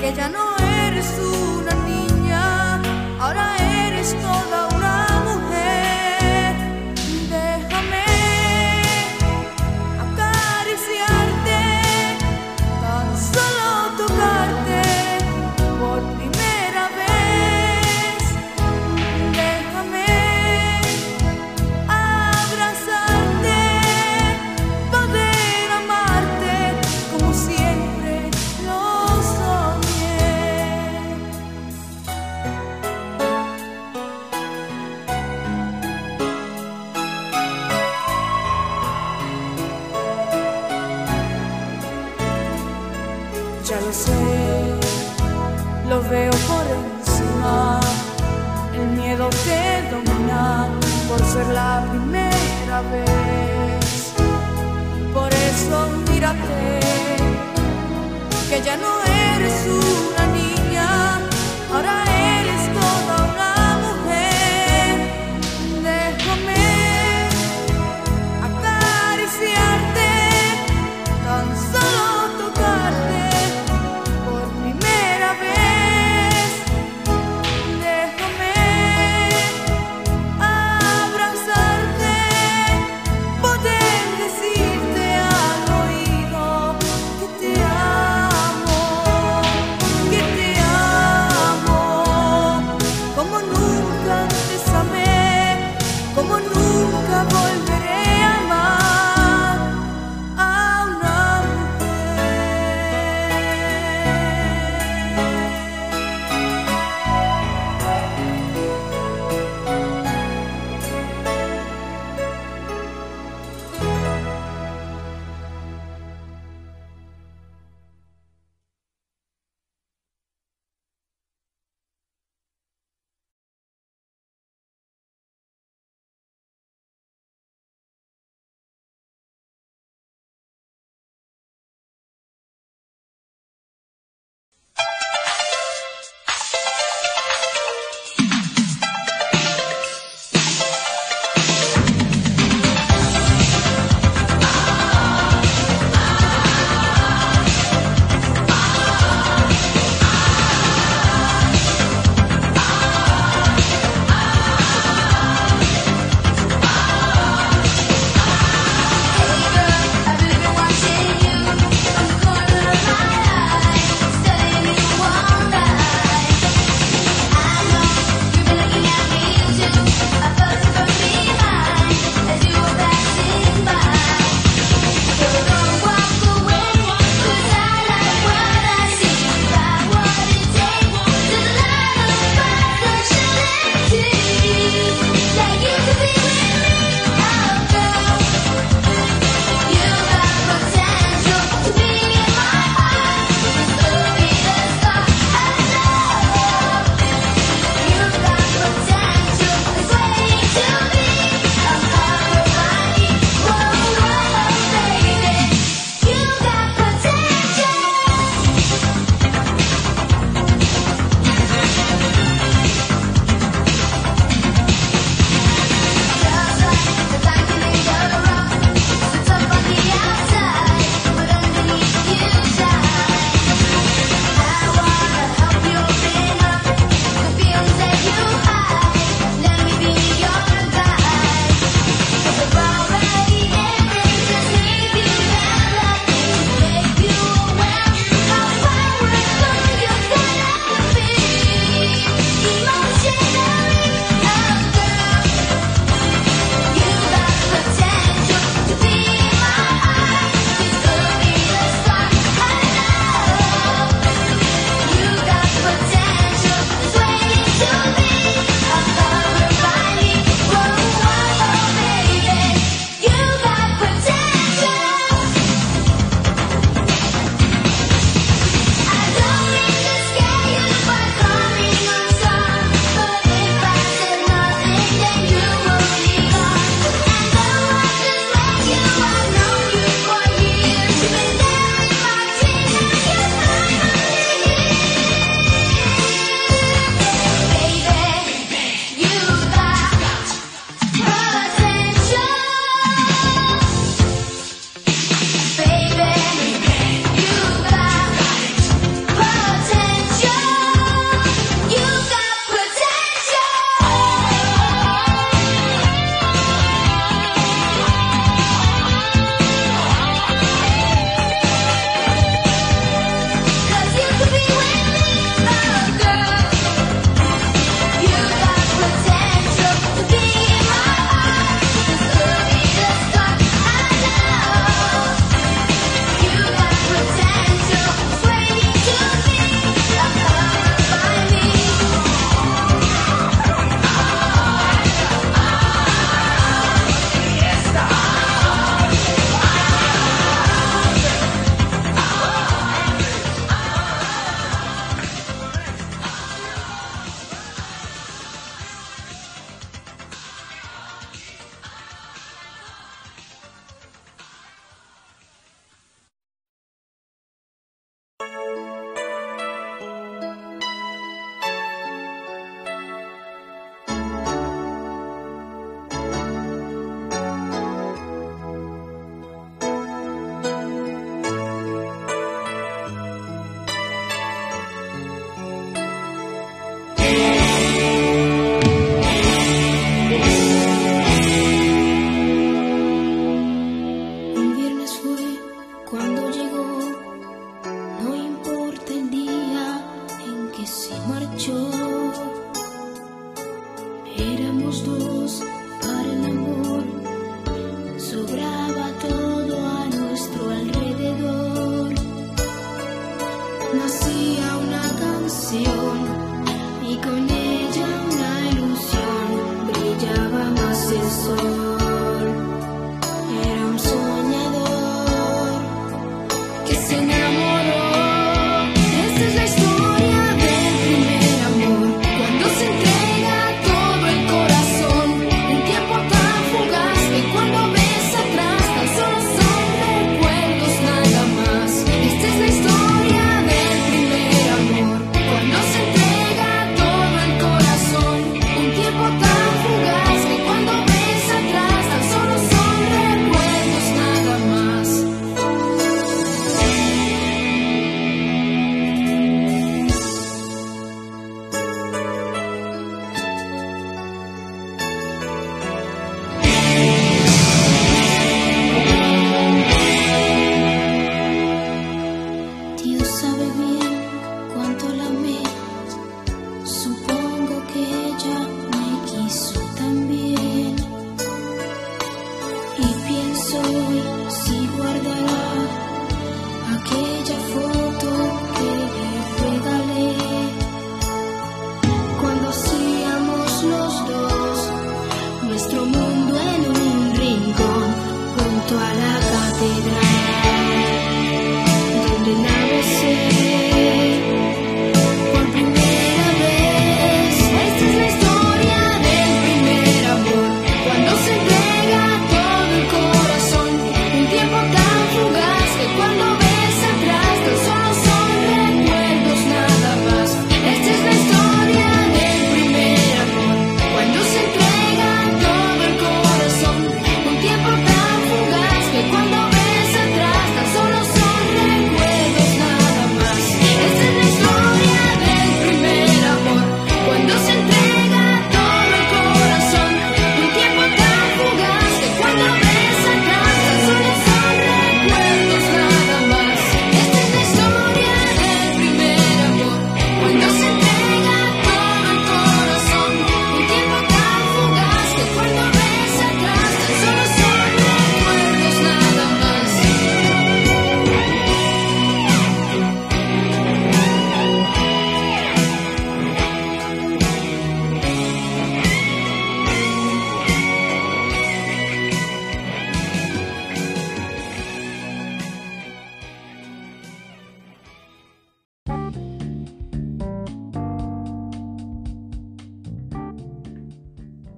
Que ya no eres una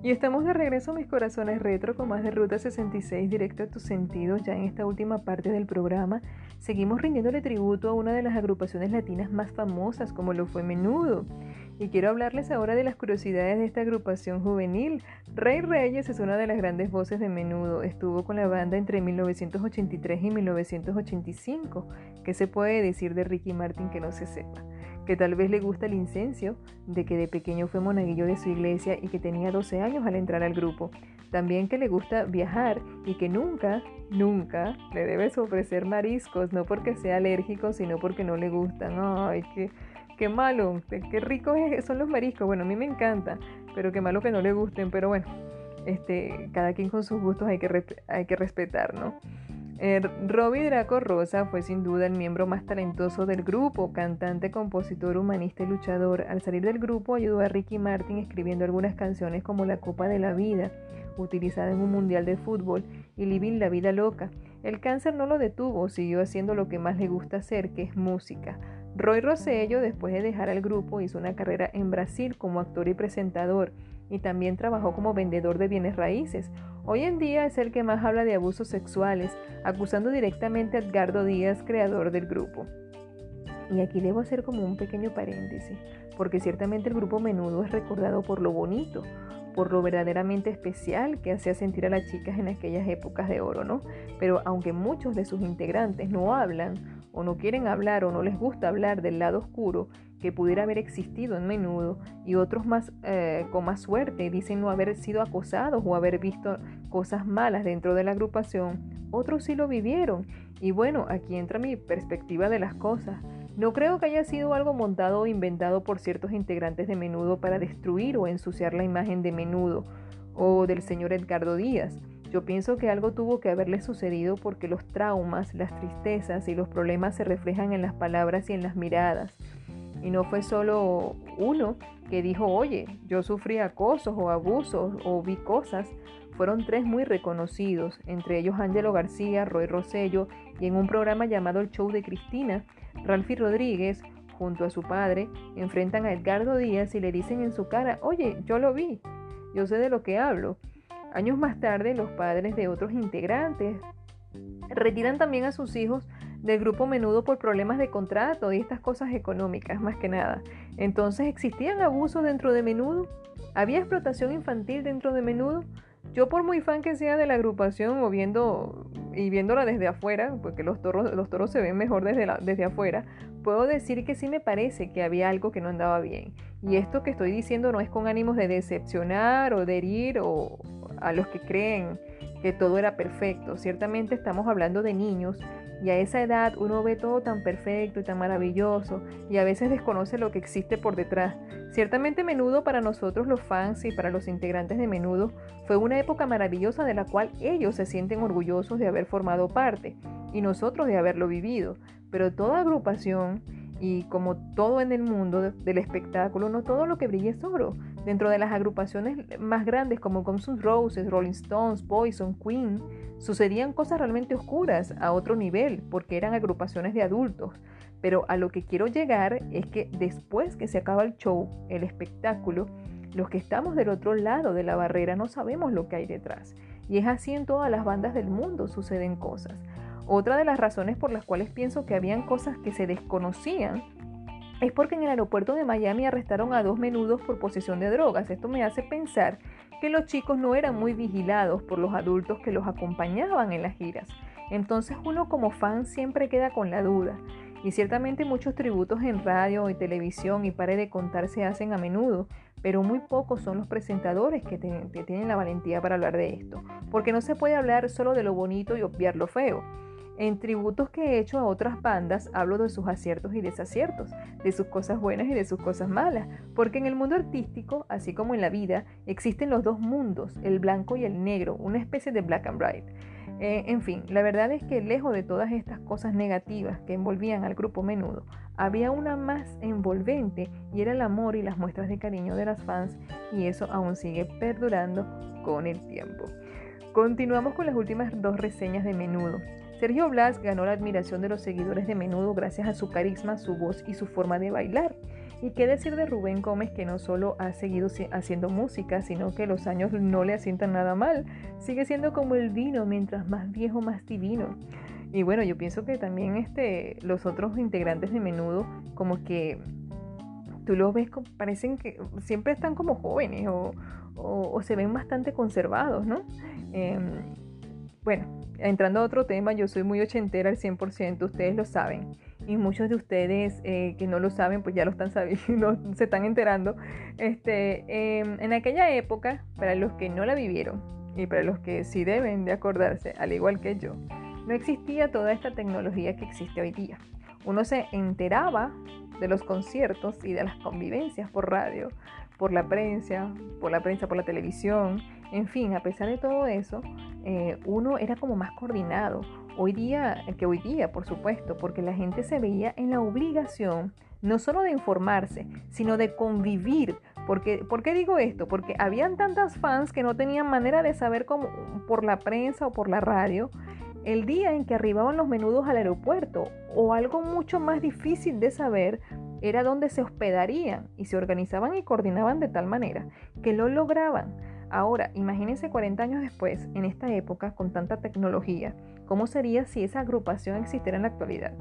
Y estamos de regreso, mis corazones retro, con más de Ruta 66 directo a tus sentidos. Ya en esta última parte del programa, seguimos rindiéndole tributo a una de las agrupaciones latinas más famosas, como lo fue Menudo. Y quiero hablarles ahora de las curiosidades de esta agrupación juvenil. Rey Reyes es una de las grandes voces de Menudo. Estuvo con la banda entre 1983 y 1985. ¿Qué se puede decir de Ricky Martin que no se sepa? Que tal vez le gusta el incencio, de que de pequeño fue monaguillo de su iglesia y que tenía 12 años al entrar al grupo. También que le gusta viajar y que nunca, nunca le debes ofrecer mariscos, no porque sea alérgico, sino porque no le gustan. Ay, qué, qué malo, qué ricos son los mariscos. Bueno, a mí me encanta, pero qué malo que no le gusten. Pero bueno, este, cada quien con sus gustos hay que, hay que respetar, ¿no? Eh, Robbie Draco Rosa fue sin duda el miembro más talentoso del grupo, cantante, compositor, humanista y luchador. Al salir del grupo ayudó a Ricky Martin escribiendo algunas canciones como La Copa de la Vida, utilizada en un mundial de fútbol, y Living la Vida Loca. El cáncer no lo detuvo, siguió haciendo lo que más le gusta hacer, que es música. Roy Rosello, después de dejar el grupo, hizo una carrera en Brasil como actor y presentador y también trabajó como vendedor de bienes raíces. Hoy en día es el que más habla de abusos sexuales, acusando directamente a Edgardo Díaz, creador del grupo. Y aquí debo hacer como un pequeño paréntesis, porque ciertamente el grupo Menudo es recordado por lo bonito, por lo verdaderamente especial que hacía sentir a las chicas en aquellas épocas de oro, ¿no? Pero aunque muchos de sus integrantes no hablan, o no quieren hablar, o no les gusta hablar del lado oscuro que pudiera haber existido en menudo, y otros más eh, con más suerte dicen no haber sido acosados o haber visto cosas malas dentro de la agrupación, otros sí lo vivieron. Y bueno, aquí entra mi perspectiva de las cosas. No creo que haya sido algo montado o inventado por ciertos integrantes de menudo para destruir o ensuciar la imagen de menudo o del señor Edgardo Díaz. Yo pienso que algo tuvo que haberle sucedido porque los traumas, las tristezas y los problemas se reflejan en las palabras y en las miradas. Y no fue solo uno que dijo, oye, yo sufrí acosos o abusos o vi cosas. Fueron tres muy reconocidos, entre ellos Ángelo García, Roy Rosello y en un programa llamado El Show de Cristina, Ralphie Rodríguez, junto a su padre, enfrentan a Edgardo Díaz y le dicen en su cara, oye, yo lo vi, yo sé de lo que hablo. Años más tarde, los padres de otros integrantes retiran también a sus hijos del grupo menudo por problemas de contrato y estas cosas económicas, más que nada. Entonces, ¿existían abusos dentro de menudo? ¿Había explotación infantil dentro de menudo? Yo por muy fan que sea de la agrupación o y viéndola desde afuera, porque los toros, los toros se ven mejor desde, desde afuera, puedo decir que sí me parece que había algo que no andaba bien. Y esto que estoy diciendo no es con ánimos de decepcionar o de herir o a los que creen que todo era perfecto. Ciertamente estamos hablando de niños y a esa edad uno ve todo tan perfecto y tan maravilloso y a veces desconoce lo que existe por detrás. Ciertamente Menudo para nosotros los fans y para los integrantes de Menudo fue una época maravillosa de la cual ellos se sienten orgullosos de haber formado parte y nosotros de haberlo vivido. Pero toda agrupación y como todo en el mundo del espectáculo, no todo lo que brilla es oro. Dentro de las agrupaciones más grandes como Guns N' Roses, Rolling Stones, Poison, Queen, sucedían cosas realmente oscuras a otro nivel porque eran agrupaciones de adultos. Pero a lo que quiero llegar es que después que se acaba el show, el espectáculo, los que estamos del otro lado de la barrera no sabemos lo que hay detrás. Y es así en todas las bandas del mundo suceden cosas. Otra de las razones por las cuales pienso que habían cosas que se desconocían es porque en el aeropuerto de Miami arrestaron a dos menudos por posesión de drogas. Esto me hace pensar que los chicos no eran muy vigilados por los adultos que los acompañaban en las giras. Entonces uno como fan siempre queda con la duda. Y ciertamente muchos tributos en radio y televisión y pare de contar se hacen a menudo, pero muy pocos son los presentadores que, que tienen la valentía para hablar de esto, porque no se puede hablar solo de lo bonito y obviar lo feo. En tributos que he hecho a otras bandas hablo de sus aciertos y desaciertos, de sus cosas buenas y de sus cosas malas, porque en el mundo artístico, así como en la vida, existen los dos mundos, el blanco y el negro, una especie de black and white. Eh, en fin, la verdad es que lejos de todas estas cosas negativas que envolvían al grupo menudo, había una más envolvente y era el amor y las muestras de cariño de las fans y eso aún sigue perdurando con el tiempo. Continuamos con las últimas dos reseñas de menudo. Sergio Blas ganó la admiración de los seguidores de menudo gracias a su carisma, su voz y su forma de bailar. Y qué decir de Rubén Gómez que no solo ha seguido haciendo música, sino que los años no le asientan nada mal. Sigue siendo como el vino, mientras más viejo, más divino. Y bueno, yo pienso que también este, los otros integrantes de menudo, como que tú los ves, parecen que siempre están como jóvenes o se ven bastante conservados, ¿no? Em, bueno, entrando a otro tema, yo soy muy ochentera al 100%, ustedes lo saben. Y muchos de ustedes eh, que no lo saben, pues ya lo están sabiendo, se están enterando. Este, em, en aquella época, para los que no la vivieron y para los que sí deben de acordarse, al igual que yo, no existía toda esta tecnología que existe hoy día. Uno se enteraba de los conciertos y de las convivencias por radio, por la prensa, por la prensa, por la televisión, en fin, a pesar de todo eso, eh, uno era como más coordinado. Hoy día, que hoy día, por supuesto, porque la gente se veía en la obligación no solo de informarse, sino de convivir. Porque, ¿Por qué digo esto? Porque habían tantas fans que no tenían manera de saber cómo, por la prensa o por la radio el día en que arribaban los menudos al aeropuerto o algo mucho más difícil de saber era dónde se hospedarían y se organizaban y coordinaban de tal manera que lo lograban. Ahora, imagínense 40 años después, en esta época, con tanta tecnología, ¿cómo sería si esa agrupación existiera en la actualidad?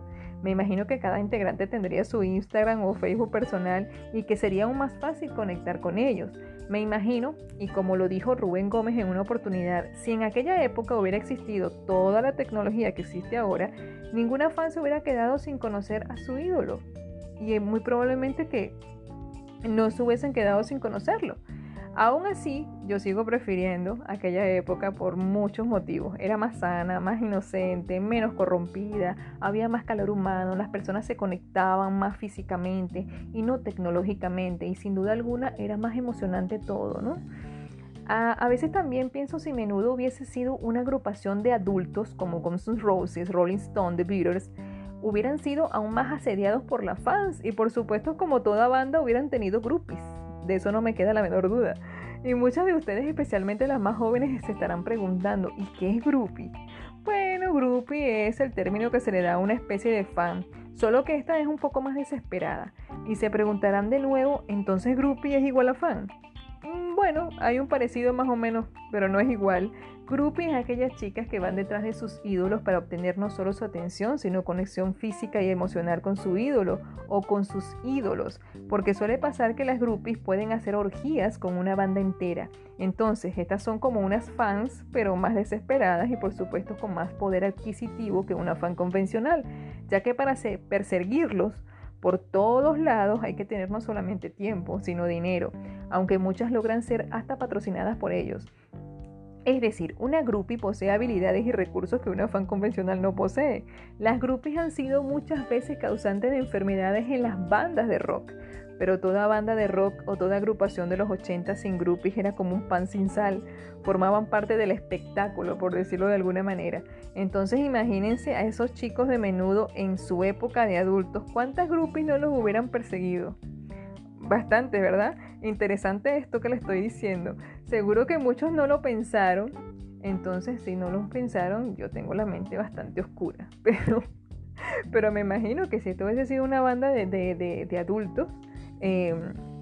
Me imagino que cada integrante tendría su Instagram o Facebook personal y que sería aún más fácil conectar con ellos. Me imagino, y como lo dijo Rubén Gómez en una oportunidad, si en aquella época hubiera existido toda la tecnología que existe ahora, ninguna fan se hubiera quedado sin conocer a su ídolo. Y muy probablemente que no se hubiesen quedado sin conocerlo. Aún así, yo sigo prefiriendo aquella época por muchos motivos. Era más sana, más inocente, menos corrompida, había más calor humano, las personas se conectaban más físicamente y no tecnológicamente y sin duda alguna era más emocionante todo, ¿no? A, a veces también pienso si menudo hubiese sido una agrupación de adultos como Guns N' Roses, Rolling Stone, The Beatles, hubieran sido aún más asediados por las fans y por supuesto como toda banda hubieran tenido groupies. De eso no me queda la menor duda. Y muchas de ustedes, especialmente las más jóvenes, se estarán preguntando, ¿y qué es groupie? Bueno, groupie es el término que se le da a una especie de fan, solo que esta es un poco más desesperada. Y se preguntarán de nuevo, ¿entonces groupie es igual a fan? Mm, Bueno, hay un parecido más o menos, pero no es igual. Groupie es aquellas chicas que van detrás de sus ídolos para obtener no solo su atención, sino conexión física y emocional con su ídolo o con sus ídolos, porque suele pasar que las groupies pueden hacer orgías con una banda entera. Entonces, estas son como unas fans, pero más desesperadas y por supuesto con más poder adquisitivo que una fan convencional, ya que para se- perseguirlos por todos lados hay que tener no solamente tiempo, sino dinero, aunque muchas logran ser hasta patrocinadas por ellos. Es decir, una groupie posee habilidades y recursos que una fan convencional no posee. Las groupies han sido muchas veces causantes de enfermedades en las bandas de rock, pero toda banda de rock o toda agrupación de los 80 sin groupies era como un pan sin sal, formaban parte del espectáculo, por decirlo de alguna manera. Entonces imagínense a esos chicos de menudo en su época de adultos, ¿cuántas groupies no los hubieran perseguido? Bastante, ¿verdad? Interesante esto que le estoy diciendo. Seguro que muchos no lo pensaron. Entonces, si no lo pensaron, yo tengo la mente bastante oscura. Pero, pero me imagino que si esto hubiese sido una banda de, de- de- de adultos, eh,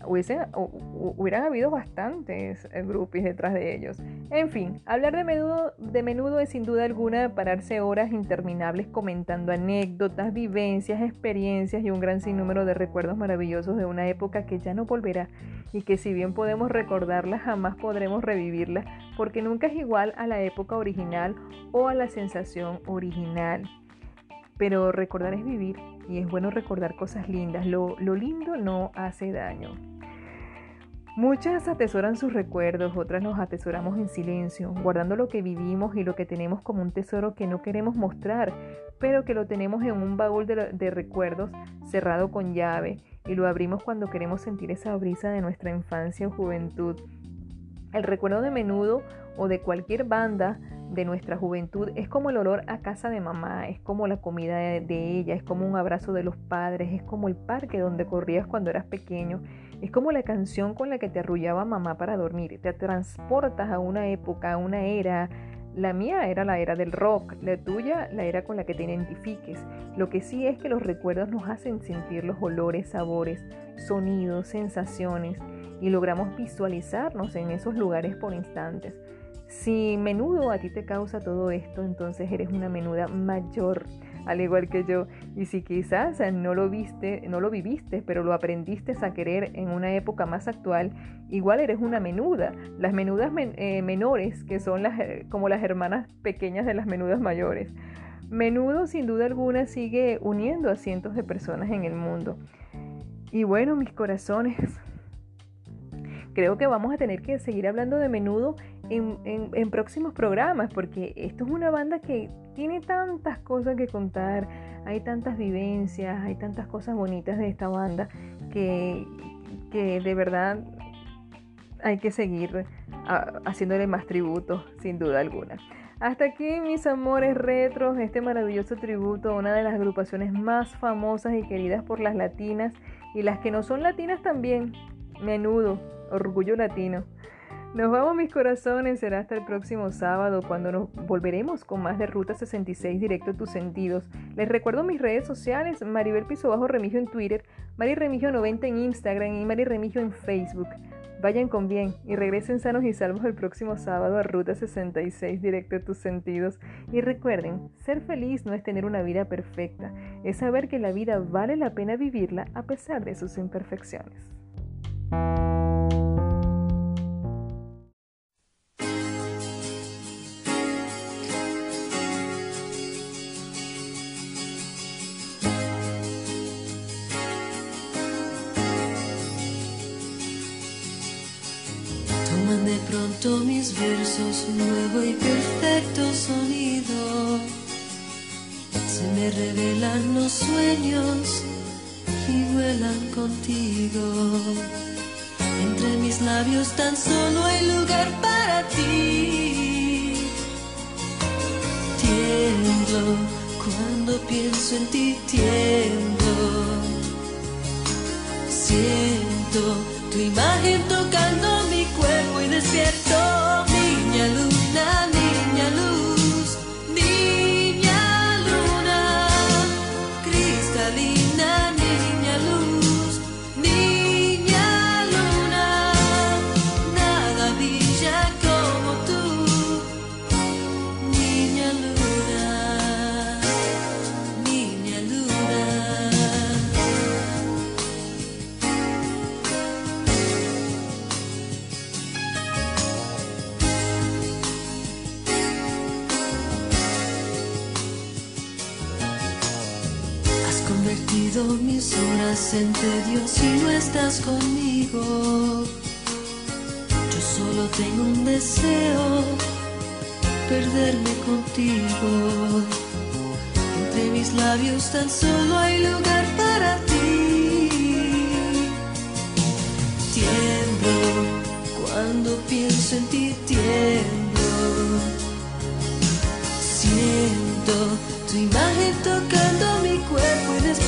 hubiese- hu- hu- hubieran habido bastantes eh, groupies detrás de ellos. En fin, hablar de menudo, de menudo es sin duda alguna pararse horas interminables comentando anécdotas, vivencias, experiencias y un gran sinnúmero de recuerdos maravillosos de una época que ya no volverá y que si bien podemos recordarla jamás podremos revivirla porque nunca es igual a la época original o a la sensación original. Pero recordar es vivir y es bueno recordar cosas lindas. Lo, lo lindo no hace daño. Muchas atesoran sus recuerdos, otras los atesoramos en silencio, guardando lo que vivimos y lo que tenemos como un tesoro que no queremos mostrar, pero que lo tenemos en un baúl de, de recuerdos cerrado con llave y lo abrimos cuando queremos sentir esa brisa de nuestra infancia o juventud. El recuerdo de menudo o de cualquier banda de nuestra juventud es como el olor a casa de mamá, es como la comida de, ella, es como un abrazo de los padres, es como el parque donde corrías cuando eras pequeño, es como la canción con la que te arrullaba mamá para dormir, te transportas a una época, a una era. La mía era la era del rock, la tuya la era con la que te identifiques. Lo que sí es que los recuerdos nos hacen sentir los olores, sabores, sonidos, sensaciones y logramos visualizarnos en esos lugares por instantes. Si menudo a ti te causa todo esto, entonces eres una menuda mayor, al igual que yo. Y si quizás no lo viste, no lo viviste, pero lo aprendiste a querer en una época más actual, igual eres una menuda. Las menudas men- eh, menores, que son las, eh, como las hermanas pequeñas de las menudas mayores. Menudo, sin duda alguna, sigue uniendo a cientos de personas en el mundo. Y bueno, mis corazones, creo que vamos a tener que seguir hablando de menudo en, próximos programas, porque esto es una banda que tiene tantas cosas que contar, hay tantas vivencias, hay tantas cosas bonitas de esta banda que, que de verdad hay que seguir ah, haciéndole más tributo, sin duda alguna. Hasta aquí, mis amores retros, este maravilloso tributo a una de las agrupaciones más famosas y queridas por las latinas y las que no son latinas también. Menudo, orgullo latino. Nos vamos mis corazones, será hasta el próximo sábado cuando nos volveremos con más de Ruta 66 directo a tus sentidos. Les recuerdo mis redes sociales, Maribel Piso Bajo Remigio en Twitter, Mari Remigio 90 en Instagram y Mari Remigio en Facebook. Vayan con bien y regresen sanos y salvos el próximo sábado a Ruta 66 directo a tus sentidos. Y recuerden, ser feliz no es tener una vida perfecta, es saber que la vida vale la pena vivirla a pesar de sus imperfecciones. Pronto mis versos un nuevo y perfecto sonido. Se me revelan los sueños y vuelan contigo. Entre mis labios tan solo hay lugar para ti. Tiemblo cuando pienso en ti, tiemblo. Siento tu imagen tocando cuerpo y despierto. Niña luna, mis horas en Dios y no estás conmigo. Yo solo tengo un deseo, perderme contigo. Entre mis labios tan solo hay lugar para ti. Tiemblo cuando pienso en ti, tiemblo. Siento tu imagen tocando mi cuerpo y despierto.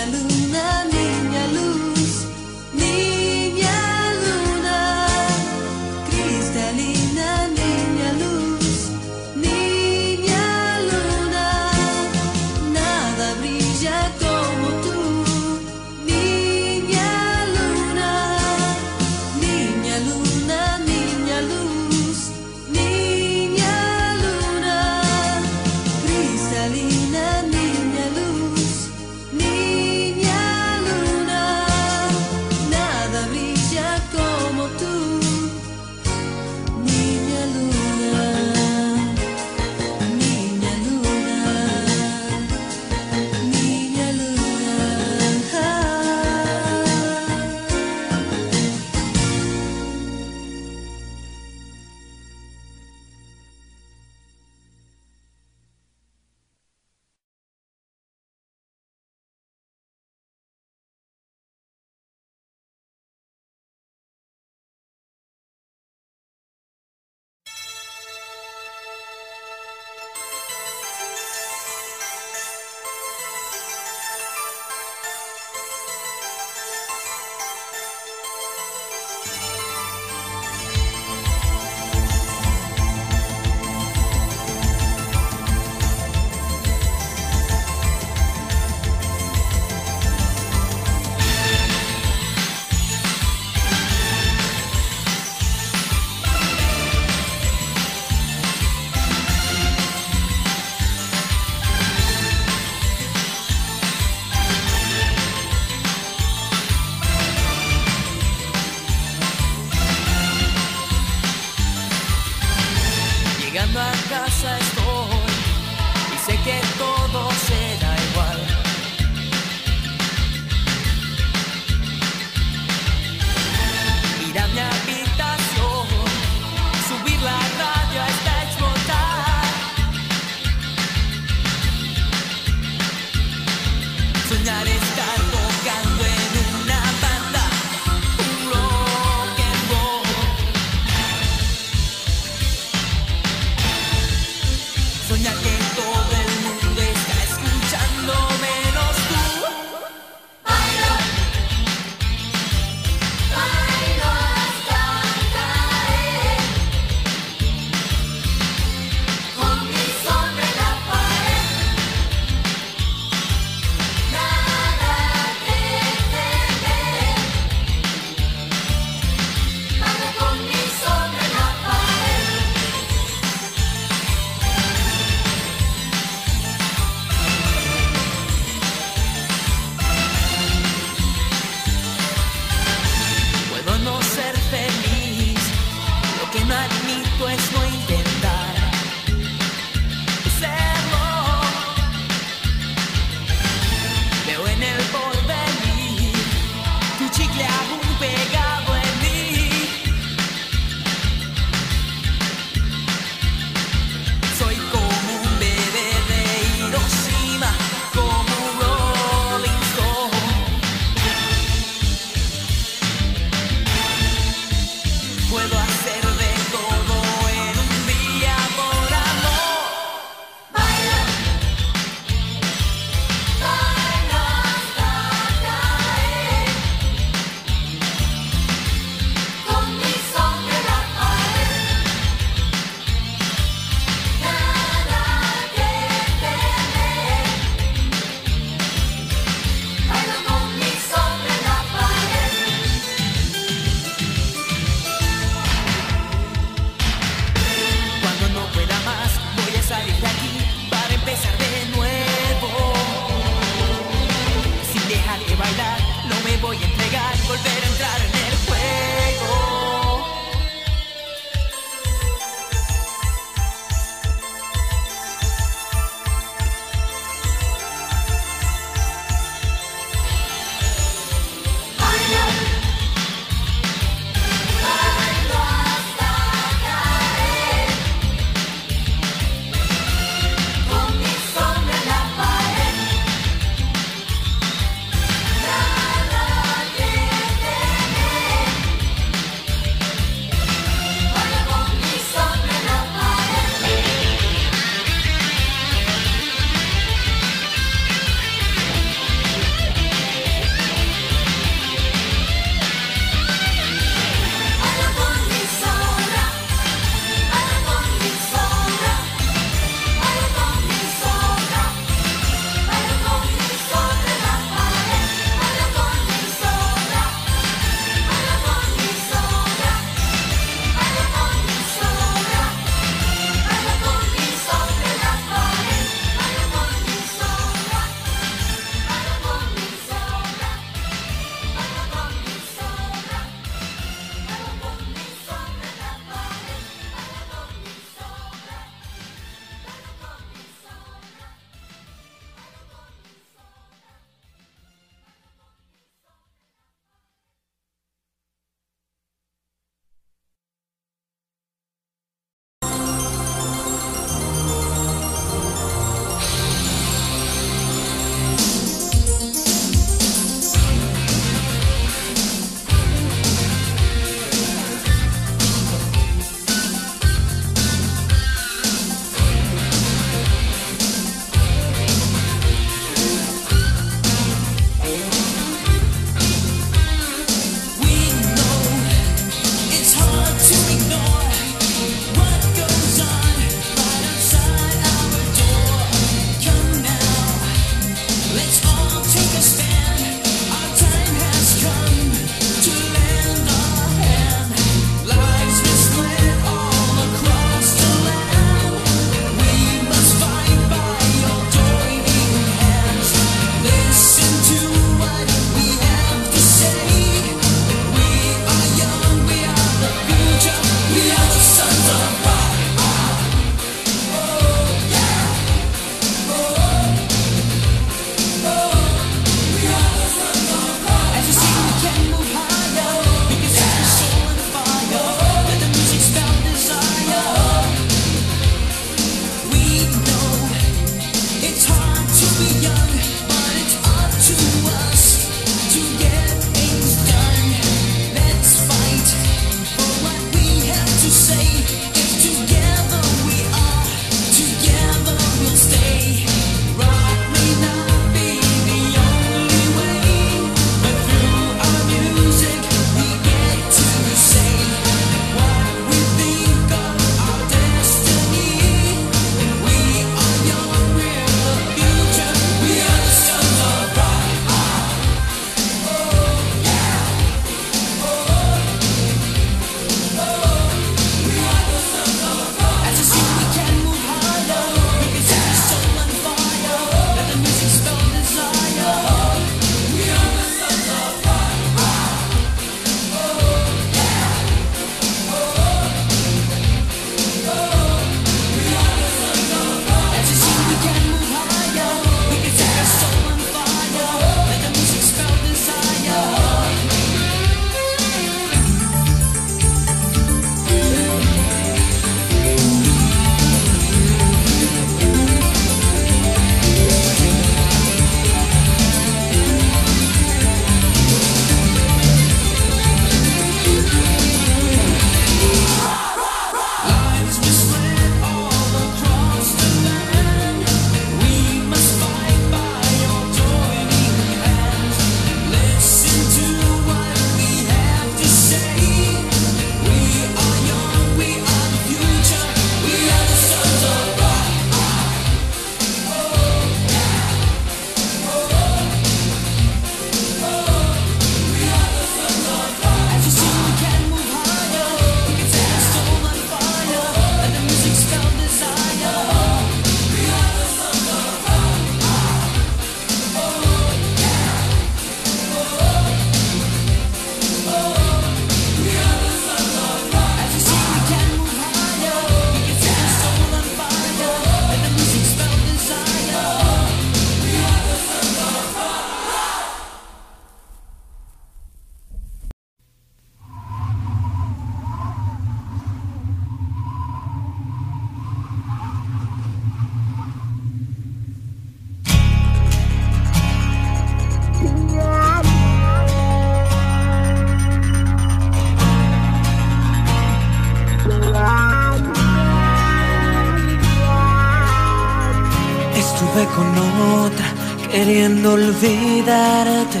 Olvidarte.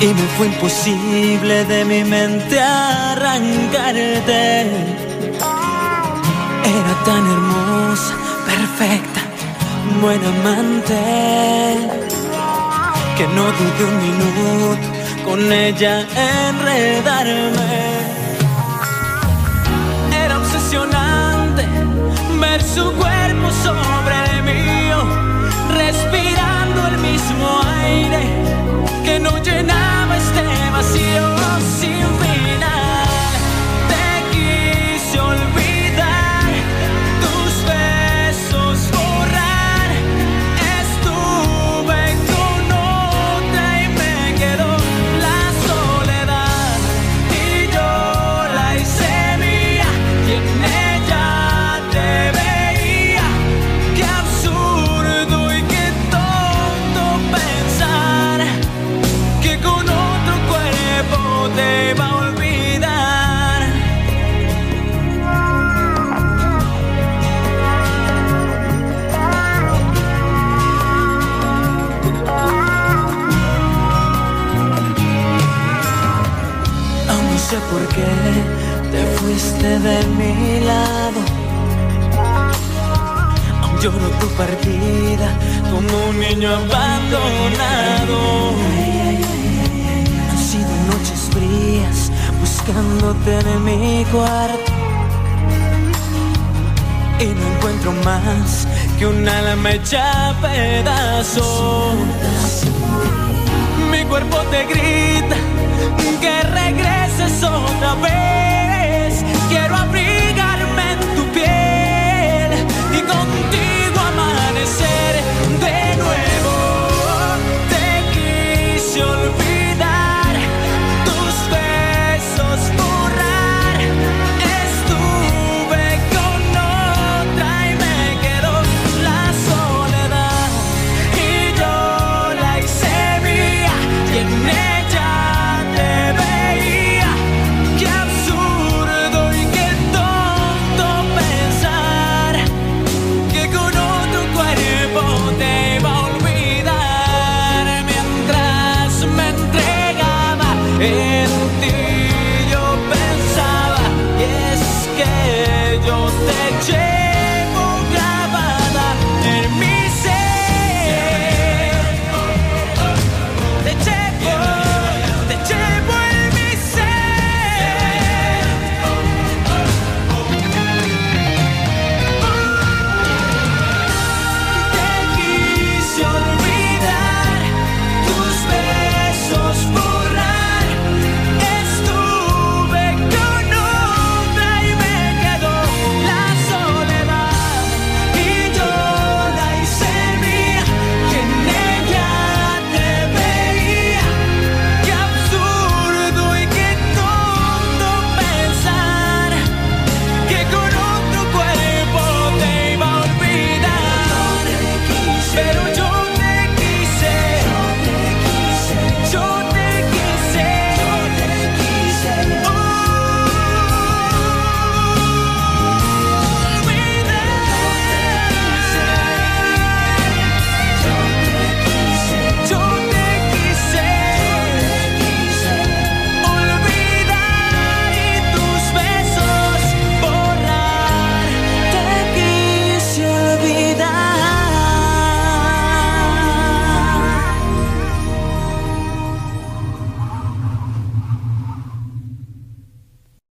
Y me fue imposible de mi mente arrancarte. Era tan hermosa, perfecta, buena amante, que no dudé un minuto con ella enredarme. Era obsesionante ver su cuerpo sobre mismo aire que no llenaba este vacío sin cuarto y no encuentro más que un alma hecha pedazos. Mi cuerpo te grita que regreses otra vez.